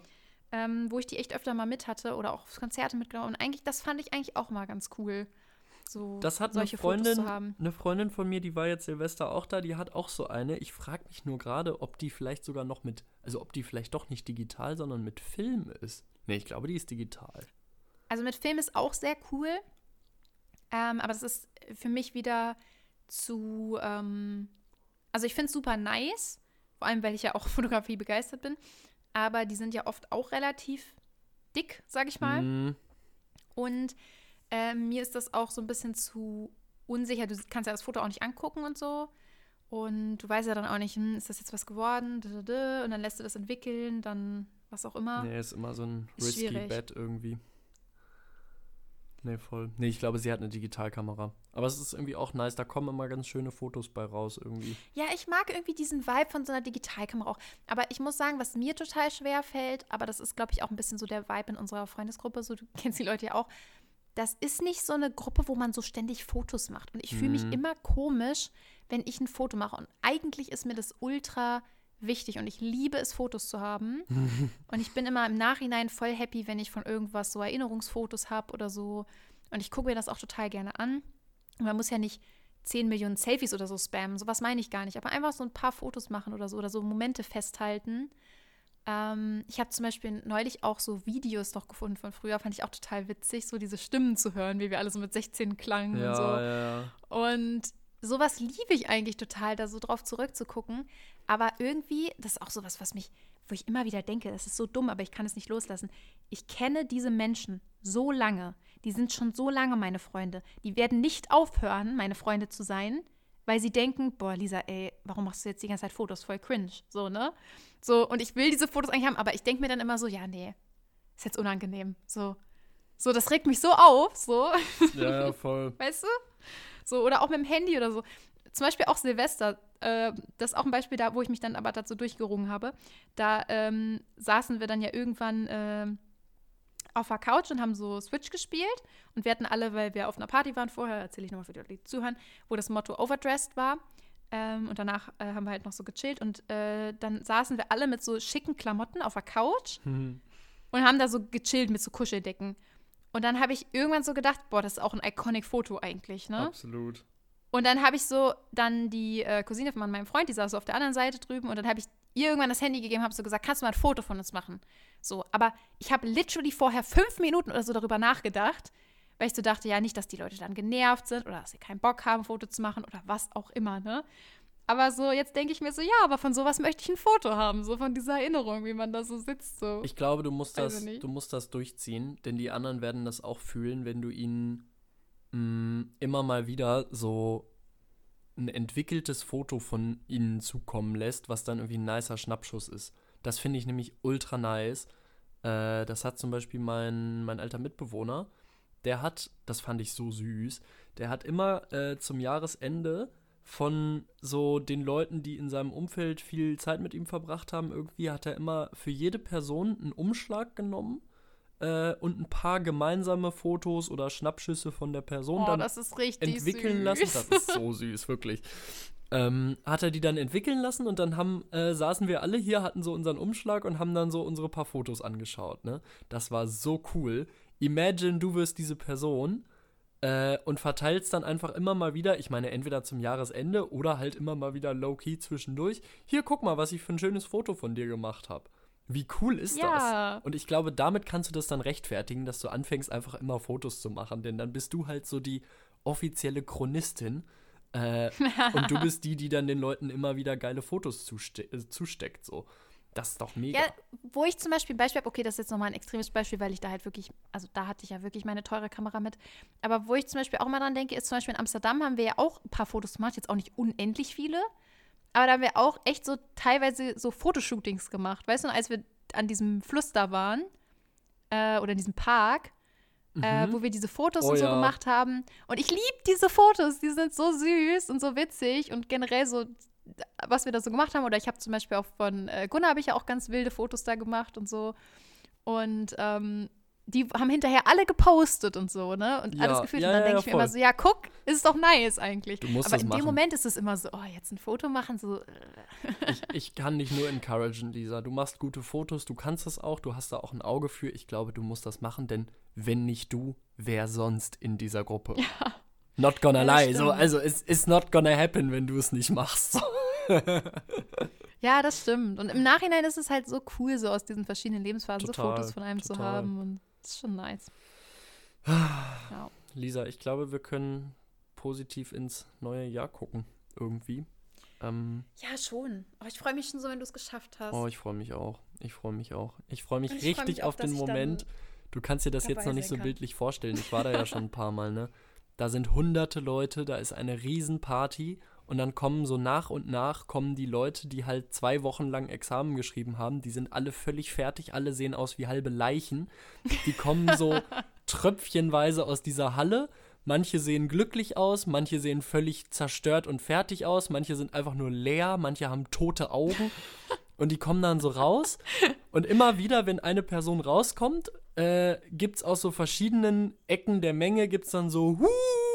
ähm, wo ich die echt öfter mal mit hatte oder auch auf Konzerte mitgenommen. Und eigentlich, das fand ich eigentlich auch mal ganz cool. So Das hat eine solche Fotos Freundin, zu haben. eine Freundin von mir, die war jetzt Silvester auch da, die hat auch so eine. Ich frage mich nur gerade, ob die vielleicht sogar noch mit, also ob die vielleicht doch nicht digital, sondern mit Film ist. Nee, ich glaube, die ist digital. Also mit Film ist auch sehr cool. Ähm, aber das ist für mich wieder zu. Ähm, also ich finde es super nice. Vor allem, weil ich ja auch Fotografie begeistert bin. Aber die sind ja oft auch relativ dick, sag ich mal. Mm, Und ähm, mir ist das auch so ein bisschen zu unsicher. Du kannst ja das Foto auch nicht angucken und so. Und du weißt ja dann auch nicht, hm, ist das jetzt was geworden? Und dann lässt du das entwickeln, dann was auch immer. nee, ist immer so ein Ist risky schwierig. Bet irgendwie. Nee, voll. Nee, ich glaube, sie hat eine Digitalkamera. Aber es ist irgendwie auch nice, da kommen immer ganz schöne Fotos bei raus irgendwie. Ja, ich mag irgendwie diesen Vibe von so einer Digitalkamera auch. Aber ich muss sagen, was mir total schwer fällt, aber das ist, glaube ich, auch ein bisschen so der Vibe in unserer Freundesgruppe, so du kennst die Leute ja auch. Das ist nicht so eine Gruppe, wo man so ständig Fotos macht. Und ich fühle mich Mhm. immer komisch, wenn ich ein Foto mache. Und eigentlich ist mir das ultra wichtig und ich liebe es, Fotos zu haben. und ich bin immer im Nachhinein voll happy, wenn ich von irgendwas so Erinnerungsfotos habe oder so. Und ich gucke mir das auch total gerne an. Und man muss ja nicht 10 Millionen Selfies oder so spammen. Sowas meine ich gar nicht. Aber einfach so ein paar Fotos machen oder so oder so Momente festhalten. Ähm, ich habe zum Beispiel neulich auch so Videos noch gefunden von früher, fand ich auch total witzig, so diese Stimmen zu hören, wie wir alle so mit 16 klangen Ja, und so. ja. Und sowas liebe ich eigentlich total, da so drauf zurückzugucken. Aber irgendwie, das ist auch sowas, was mich, wo ich immer wieder denke, das ist so dumm, aber ich kann es nicht loslassen. Ich kenne diese Menschen so lange. Die sind schon so lange meine Freunde. Die werden nicht aufhören, meine Freunde zu sein, weil sie denken, boah, Lisa, ey, warum machst du jetzt die ganze Zeit Fotos? Voll cringe. So, ne? So, und ich will diese Fotos eigentlich haben, aber ich denke mir dann immer so, ja, nee, ist jetzt unangenehm. So. So, das regt mich so auf, so. Ja, voll. Weißt du? So, oder auch mit dem Handy oder so. Zum Beispiel auch Silvester. Äh, das ist auch ein Beispiel da, wo ich mich dann aber dazu durchgerungen habe. Da ähm, saßen wir dann ja irgendwann ähm, auf der Couch und haben so Switch gespielt. Und wir hatten alle, weil wir auf einer Party waren vorher, erzähle ich nochmal für die Leute, die zuhören, wo das Motto Overdressed war. Ähm, und danach äh, haben wir halt noch so gechillt. Und äh, dann saßen wir alle mit so schicken Klamotten auf der Couch Hm. und haben da so gechillt mit so Kuscheldecken. Und dann habe ich irgendwann so gedacht, boah, das ist auch ein iconic Foto eigentlich, ne? Absolut. Und dann habe ich so dann die äh, Cousine von meinem Freund, die saß so auf der anderen Seite drüben und dann habe ich ihr irgendwann das Handy gegeben, habe so gesagt, kannst du mal ein Foto von uns machen? So, aber ich habe literally vorher fünf Minuten oder so darüber nachgedacht, weil ich so dachte, ja, nicht, dass die Leute dann genervt sind oder dass sie keinen Bock haben, ein Foto zu machen oder was auch immer, ne? Aber so, jetzt denke ich mir so, ja, aber von sowas möchte ich ein Foto haben, so von dieser Erinnerung, wie man da so sitzt, so. Ich glaube, du musst Weiß das, nicht. du musst das durchziehen, denn die anderen werden das auch fühlen, wenn du ihnen mh, immer mal wieder so ein entwickeltes Foto von ihnen zukommen lässt, was dann irgendwie ein nicer Schnappschuss ist. Das finde ich nämlich ultra nice. Äh, das hat zum Beispiel mein, mein alter Mitbewohner, der hat, das fand ich so süß, der hat immer äh, zum Jahresende von so den Leuten, die in seinem Umfeld viel Zeit mit ihm verbracht haben, irgendwie hat er immer für jede Person einen Umschlag genommen äh, und ein paar gemeinsame Fotos oder Schnappschüsse von der Person oh, dann das ist richtig entwickeln süß. lassen. Das ist so süß, wirklich. Ähm, hat er die dann entwickeln lassen und dann haben, äh, saßen wir alle hier, hatten so unseren Umschlag und haben dann so unsere paar Fotos angeschaut. Ne? Das war so cool. Imagine, du wirst diese Person äh, und verteilst dann einfach immer mal wieder, ich meine, entweder zum Jahresende oder halt immer mal wieder low-key zwischendurch. Hier, guck mal, was ich für ein schönes Foto von dir gemacht habe. Wie cool ist Ja. das? Und ich glaube, damit kannst du das dann rechtfertigen, dass du anfängst, einfach immer Fotos zu machen, denn dann bist du halt so die offizielle Chronistin. Äh, und du bist die, die dann den Leuten immer wieder geile Fotos zuste äh, zusteckt. So. Das ist doch mega. Ja, wo ich zum Beispiel ein Beispiel habe, okay, das ist jetzt nochmal ein extremes Beispiel, weil ich da halt wirklich, also da hatte ich ja wirklich meine teure Kamera mit. Aber wo ich zum Beispiel auch mal dran denke, ist zum Beispiel in Amsterdam haben wir ja auch ein paar Fotos gemacht, jetzt auch nicht unendlich viele. Aber da haben wir auch echt so teilweise so Fotoshootings gemacht. Weißt du, als wir an diesem Fluss da waren, äh, oder in diesem Park, äh, wo wir diese Fotos Oh und so ja. gemacht haben. Und ich liebe diese Fotos, die sind so süß und so witzig und generell so, was wir da so gemacht haben. Oder ich habe zum Beispiel auch von äh, Gunnar habe ich ja auch ganz wilde Fotos da gemacht und so. Und ähm, die haben hinterher alle gepostet und so, ne? Und Ja, alles gefühlt. ja, und dann ja, denke ich mir immer voll. so, ja, guck, ist doch nice eigentlich. Du musst Aber in machen. dem Moment ist es immer so, oh, jetzt ein Foto machen, so. äh, Ich, ich kann dich nur encouragen, Lisa. Du machst gute Fotos, du kannst das auch, du hast da auch ein Auge für. Ich glaube, du musst das machen, denn wenn nicht du, wer sonst in dieser Gruppe? Ja. Not gonna lie. So, also, es ist not gonna happen, wenn du es nicht machst. So. Ja, das stimmt. Und im Nachhinein ist es halt so cool, so aus diesen verschiedenen Lebensphasen so Total, Fotos von einem zu total. haben. Das ist schon nice. ja. Lisa, ich glaube, wir können positiv ins neue Jahr gucken. Irgendwie. Ähm, ja, schon. Aber ich freue mich schon so, wenn du es geschafft hast. oh, ich freue mich auch. Ich freue mich auch. Ich freue mich ich freu richtig mich auch, auf den Moment. Du kannst dir das jetzt noch nicht so kann. bildlich vorstellen. Ich war da ja schon ein paar Mal, ne? Da sind hunderte Leute, da ist eine Riesenparty und dann kommen so nach und nach kommen die Leute, die halt zwei Wochen lang Examen geschrieben haben, die sind alle völlig fertig, alle sehen aus wie halbe Leichen. Die kommen so tröpfchenweise aus dieser Halle. Manche sehen glücklich aus, manche sehen völlig zerstört und fertig aus, manche sind einfach nur leer, manche haben tote Augen. Und die kommen dann so raus. Und immer wieder, wenn eine Person rauskommt, äh, gibt es aus so verschiedenen Ecken der Menge, gibt es dann so, Huuu!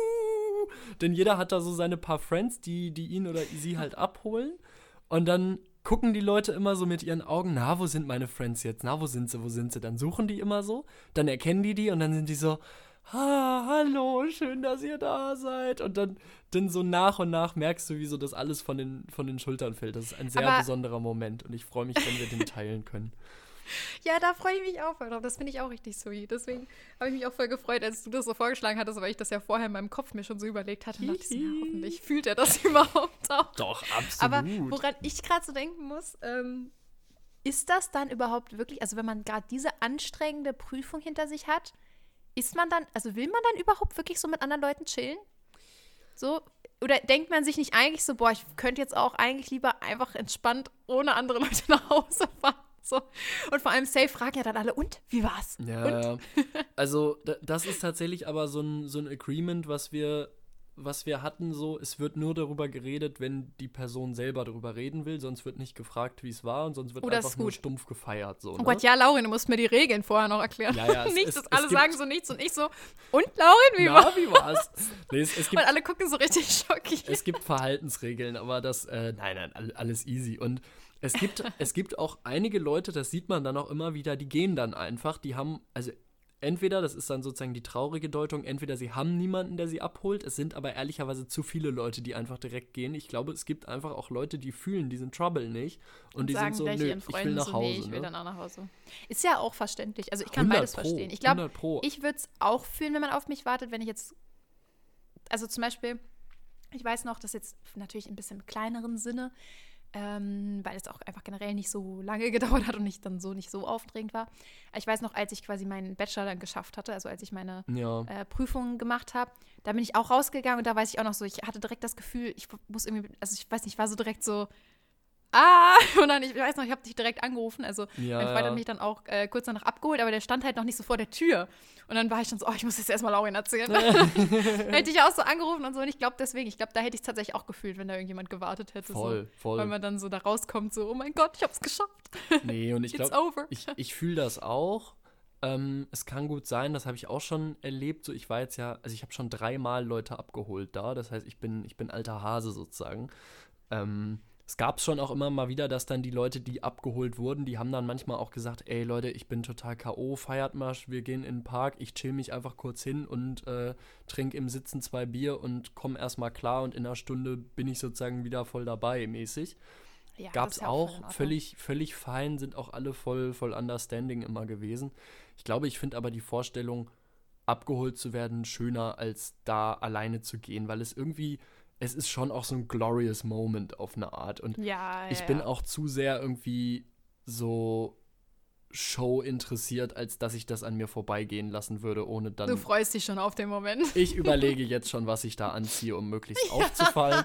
Denn jeder hat da so seine paar Friends, die, die ihn oder sie halt abholen. Und dann gucken die Leute immer so mit ihren Augen, na, wo sind meine Friends jetzt? Na, wo sind sie, wo sind sie? Dann suchen die immer so, dann erkennen die die und dann sind die so, ah, hallo, schön, dass ihr da seid. Und dann, dann so nach und nach merkst du, wie so das alles von den, von den Schultern fällt. Das ist ein sehr Aber- besonderer Moment und ich freue mich, wenn wir den teilen können. Ja, da freue ich mich auch voll drauf. Das finde ich auch richtig sweet. Deswegen habe ich mich auch voll gefreut, als du das so vorgeschlagen hattest, weil ich das ja vorher in meinem Kopf mir schon so überlegt hatte. Und dachte ich, hoffentlich fühlt er das überhaupt auch. Doch, absolut. Aber woran ich gerade so denken muss, ähm, ist das dann überhaupt wirklich, also wenn man gerade diese anstrengende Prüfung hinter sich hat, ist man dann, also will man dann überhaupt wirklich so mit anderen Leuten chillen? So? Oder denkt man sich nicht eigentlich so, boah, ich könnte jetzt auch eigentlich lieber einfach entspannt ohne andere Leute nach Hause fahren? So. Und vor allem safe fragen ja dann alle, und? Wie war's? Ja, Und? also da, das ist tatsächlich aber so ein, so ein Agreement, was wir, was wir hatten, so, es wird nur darüber geredet, wenn die Person selber darüber reden will, sonst wird nicht gefragt, wie es war und sonst wird Oh, einfach nur stumpf gefeiert. So, Oh ne? Gott, ja, Laurin, du musst mir die Regeln vorher noch erklären. Ja, ja, es- nichts, es- alle sagen so nichts und ich so, und Laurin, wie Na, war's? wie war's? nee, es, es, gibt, Und alle gucken so richtig schockiert. es gibt Verhaltensregeln, aber das, äh, nein, nein, all- alles easy. Und es gibt, es gibt auch einige Leute, das sieht man dann auch immer wieder, die gehen dann einfach, die haben, also entweder, das ist dann sozusagen die traurige Deutung, entweder sie haben niemanden, der sie abholt, es sind aber ehrlicherweise zu viele Leute, die einfach direkt gehen. Ich glaube, es gibt einfach auch Leute, die fühlen diesen Trouble nicht und, die sagen sind so, nö, ich will nach so, Hause. nee, ich will ne? dann auch nach Hause. Ist ja auch verständlich. Also ich kann 100 beides Pro, verstehen. Ich glaube, 100 Pro. ich würde es auch fühlen, wenn man auf mich wartet, wenn ich jetzt, also zum Beispiel, ich weiß noch, dass jetzt natürlich ein bisschen im kleineren Sinne, ähm, weil es auch einfach generell nicht so lange gedauert hat und ich dann so nicht so aufregend war. Ich weiß noch, als ich quasi meinen Bachelor dann geschafft hatte, also als ich meine ja. äh, Prüfungen gemacht habe, da bin ich auch rausgegangen und da weiß ich auch noch so, ich hatte direkt das Gefühl, ich muss irgendwie, also ich weiß nicht, ich war so direkt so, ah, und dann, ich weiß noch, ich habe dich direkt angerufen, also Ja, mein Freund ja. hat mich dann auch äh, kurz danach abgeholt, aber der stand halt noch nicht so vor der Tür und dann war ich schon so, oh, ich muss jetzt erstmal Laurin erzählen. hätte ich auch so angerufen und so und ich glaube deswegen, ich glaube, da hätte ich es tatsächlich auch gefühlt, wenn da irgendjemand gewartet hätte. Voll, so, voll. Weil man dann so da rauskommt, so, oh mein Gott, ich habe es geschafft, Nee, und ich glaube, ich, ich fühle das auch. Ähm, es kann gut sein, das habe ich auch schon erlebt. So, ich war jetzt ja, also ich habe schon dreimal Leute abgeholt da. Das heißt, ich bin, ich bin alter Hase sozusagen. Ähm, es gab schon auch immer mal wieder, dass dann die Leute, die abgeholt wurden, die haben dann manchmal auch gesagt, ey Leute, ich bin total K.O., feiert mal, wir gehen in den Park, ich chill mich einfach kurz hin und äh, trinke im Sitzen zwei Bier und komme erstmal klar und in einer Stunde bin ich sozusagen wieder voll dabei, mäßig. Ja, Gab es auch, auch völlig, völlig fein, sind auch alle voll, voll understanding immer gewesen. Ich glaube, ich finde aber die Vorstellung, abgeholt zu werden, schöner als da alleine zu gehen, weil es irgendwie es ist schon auch so ein glorious Moment auf eine Art. Und ja, ich ja, bin ja. auch zu sehr irgendwie so Show interessiert, als dass ich das an mir vorbeigehen lassen würde, ohne dann. Du freust dich schon auf den Moment. Ich überlege jetzt schon, was ich da anziehe, um möglichst aufzufallen.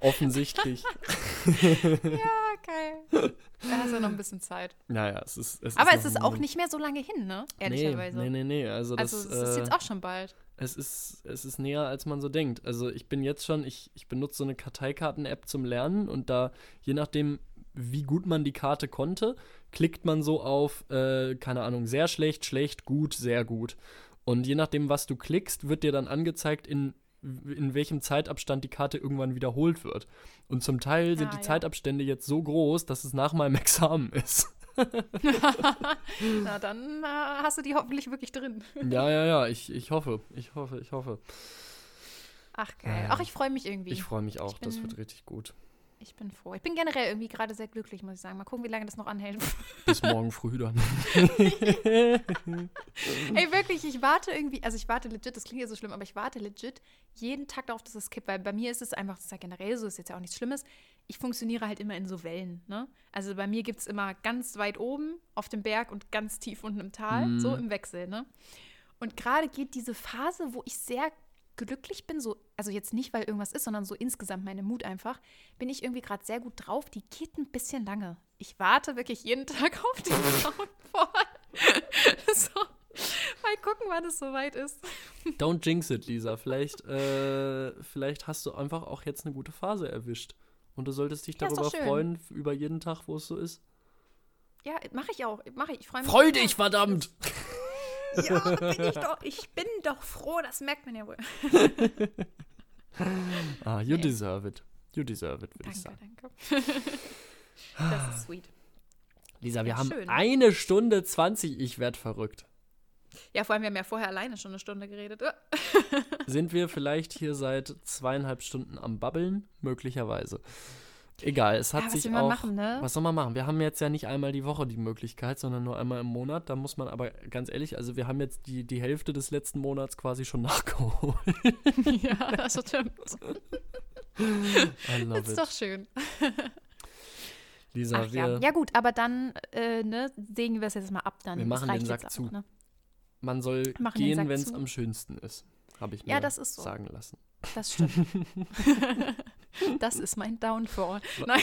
Offensichtlich. ja, geil. Da hast du noch ein bisschen Zeit. Naja, es ist. Es Aber ist es ist auch nicht mehr so lange hin, ne? Ehrlicherweise. Nee, nee, nee. nee. Also, das, also es ist jetzt äh, auch schon bald. Es ist, es ist näher, als man so denkt. Also ich bin jetzt schon, ich, ich benutze so eine Karteikarten-App zum Lernen und da, je nachdem, wie gut man die Karte konnte, klickt man so auf, äh, keine Ahnung, sehr schlecht, schlecht, gut, sehr gut. Und je nachdem, was du klickst, wird dir dann angezeigt, in, in welchem Zeitabstand die Karte irgendwann wiederholt wird. Und zum Teil sind Ah, die ja. Zeitabstände jetzt so groß, dass es nach meinem Examen ist. Na, dann äh, hast du die hoffentlich wirklich drin. ja, ja, ja, ich, ich hoffe, ich hoffe, ich hoffe. Ach, geil. Ja. Ach, ich freue mich irgendwie. Ich freue mich auch, Ich das bin- wird richtig gut. Ich bin froh. Ich bin generell irgendwie gerade sehr glücklich, muss ich sagen. Mal gucken, wie lange das noch anhält. Bis morgen früh dann. Ey, wirklich, ich warte irgendwie, also ich warte legit, das klingt ja so schlimm, aber ich warte legit jeden Tag darauf, dass es kippt, weil bei mir ist es einfach, das ist ja generell so, ist jetzt ja auch nichts Schlimmes. Ich funktioniere halt immer in so Wellen, ne? Also bei mir gibt es immer ganz weit oben auf dem Berg und ganz tief unten im Tal, Mhm. so im Wechsel, ne? Und gerade geht diese Phase, wo ich sehr glücklich bin, so, also jetzt nicht, weil irgendwas ist, sondern so insgesamt meine Mut einfach, bin ich irgendwie gerade sehr gut drauf. Die geht ein bisschen lange. Ich warte wirklich jeden Tag auf den Downfall. so, mal gucken, wann es soweit ist. Don't jinx it, Lisa. Vielleicht, äh, vielleicht hast du einfach auch jetzt eine gute Phase erwischt. Und du solltest dich Ja, darüber freuen, über jeden Tag, wo es so ist. Ja, mache ich auch. Mache ich. Ich freue mich. Freu dich, verdammt! Ja, bin ich doch. Ich bin doch froh, das merkt man ja wohl. Ah, you Nee. deserve it. You deserve it, würde ich Danke, sagen. danke. das ist sweet. Lisa, wir Ja, haben schön. eine Stunde 20. Ich werd verrückt. Ja, vor allem, wir haben ja vorher alleine schon eine Stunde geredet. Sind wir vielleicht hier seit zweieinhalb Stunden am Babbeln? Möglicherweise. Egal, es hat Ja, was sich auch. machen, ne? Was soll man machen? Wir haben jetzt ja nicht einmal die Woche die Möglichkeit, sondern nur einmal im Monat. Da muss man aber ganz ehrlich, also wir haben jetzt die, die Hälfte des letzten Monats quasi schon nachgeholt. ja, das stimmt. I love Ist it. doch schön. Lisa, Ach wir, ja. ja, gut, aber dann, äh, ne, sägen wir es jetzt mal ab dann. Wir Das machen reicht den Sack auch, zu. Ne? Man soll machen den gehen, wenn es am schönsten ist. Habe ich mir Ja, das ist so. sagen lassen. Das stimmt. das ist mein Downfall. Nein.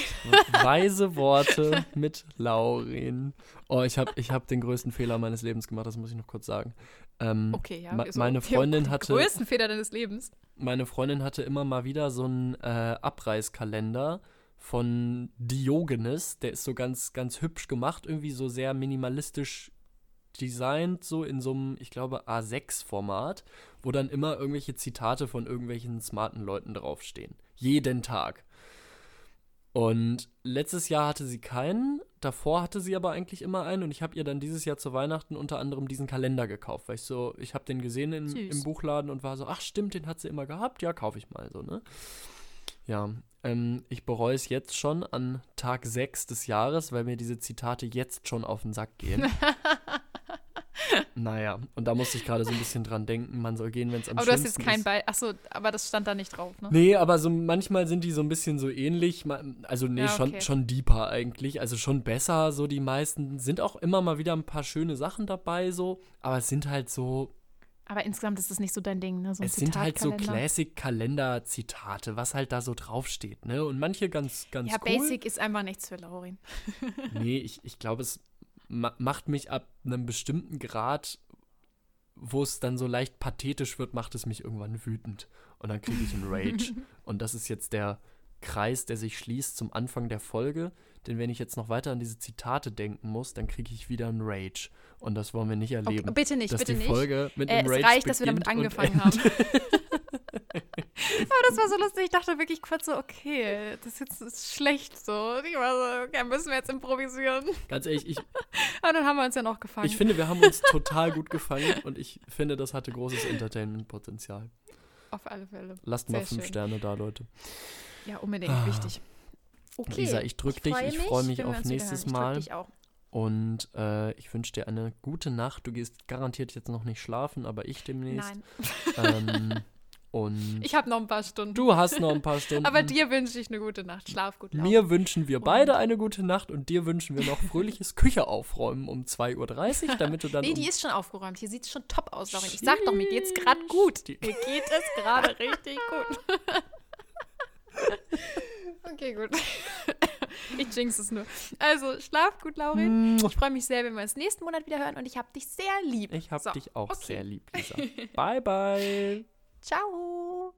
Weise Worte mit Laurin. Oh, ich habe ich hab den größten Fehler meines Lebens gemacht, das muss ich noch kurz sagen. Ähm, Okay, ja. Me- so, meine der Freundin hatte- größten Fehler deines Lebens. meine Freundin hatte immer mal wieder so einen äh, Abreißkalender von Diogenes. Der ist so ganz, ganz hübsch gemacht, irgendwie so sehr minimalistisch designt, so in so einem, ich glaube, A6-Format, wo dann immer irgendwelche Zitate von irgendwelchen smarten Leuten draufstehen. Jeden Tag. Und letztes Jahr hatte sie keinen, davor hatte sie aber eigentlich immer einen und ich habe ihr dann dieses Jahr zu Weihnachten unter anderem diesen Kalender gekauft, weil ich so, ich habe den gesehen im, Süß. im Buchladen und war so, ach stimmt, den hat sie immer gehabt, ja, kaufe ich mal so, ne? Ja, ähm, ich bereue es jetzt schon an Tag 6 des Jahres, weil mir diese Zitate jetzt schon auf den Sack gehen. naja, und da musste ich gerade so ein bisschen dran denken, man soll gehen, wenn es am Aber du hast jetzt kein ist. Ball. Achso, aber das stand da nicht drauf, ne? Nee, aber so manchmal sind die so ein bisschen so ähnlich. Also nee, Ja, schon, okay. schon deeper eigentlich. Also schon besser, so die meisten. Sind auch immer mal wieder ein paar schöne Sachen dabei, so. Aber es sind halt so, Aber insgesamt ist das nicht so dein Ding, ne? So es sind halt so. Classic-Kalender-Zitate, was halt da so draufsteht, ne? Und manche ganz, ganz Ja, cool. Basic ist einfach nichts für Laurin. Nee, ich, ich glaube, es ma macht mich ab einem bestimmten Grad, wo es dann so leicht pathetisch wird, macht es mich irgendwann wütend. Und dann kriege ich einen Rage. Und das ist jetzt der Kreis, der sich schließt zum Anfang der Folge. denn wenn ich jetzt noch weiter an diese Zitate denken muss, dann kriege ich wieder einen Rage. Und das wollen wir nicht erleben. Okay, bitte nicht, dass bitte die nicht. Folge mit Äh, einem es Rage reicht, dass wir damit angefangen haben. Aber das war so lustig. Ich dachte wirklich kurz so, okay, das ist jetzt ist schlecht so. Ich war so, okay, müssen wir jetzt improvisieren. Ganz ehrlich, ich, Aber dann haben wir uns ja noch gefangen. ich finde, wir haben uns total gut gefangen und ich finde, das hatte großes Entertainment-Potenzial. Auf alle Fälle. Lasst mal Sehr fünf schön. Sterne da, Leute. Ja, unbedingt. Ah. Wichtig. Okay. Lisa, ich drück dich. freu Ich freu mich auf nächstes. Mal. Ich dich auch. Und äh, ich wünsche dir eine gute Nacht. Du gehst garantiert jetzt noch nicht schlafen, aber ich demnächst. Nein. Ähm, und Ich habe noch ein paar Stunden. du hast noch ein paar Stunden. Aber dir wünsche ich eine gute Nacht. Schlaf gut. Laura. Mir wünschen wir Und- beide eine gute Nacht und dir wünschen wir noch fröhliches Küche aufräumen um 2.30 Uhr, damit du dann Nee, um die ist schon aufgeräumt. Hier sieht es schon top aus, Laurin. Ich sag doch, mir geht's gerade gut. Mir geht es gerade richtig gut. okay, gut. Ich jinx es nur. Also, schlaf gut, Laurin. Ich freue mich sehr, wenn wir uns nächsten Monat wieder hören und ich hab dich sehr lieb. Ich hab So, dich auch okay. sehr lieb, Lisa. bye, bye. Ciao.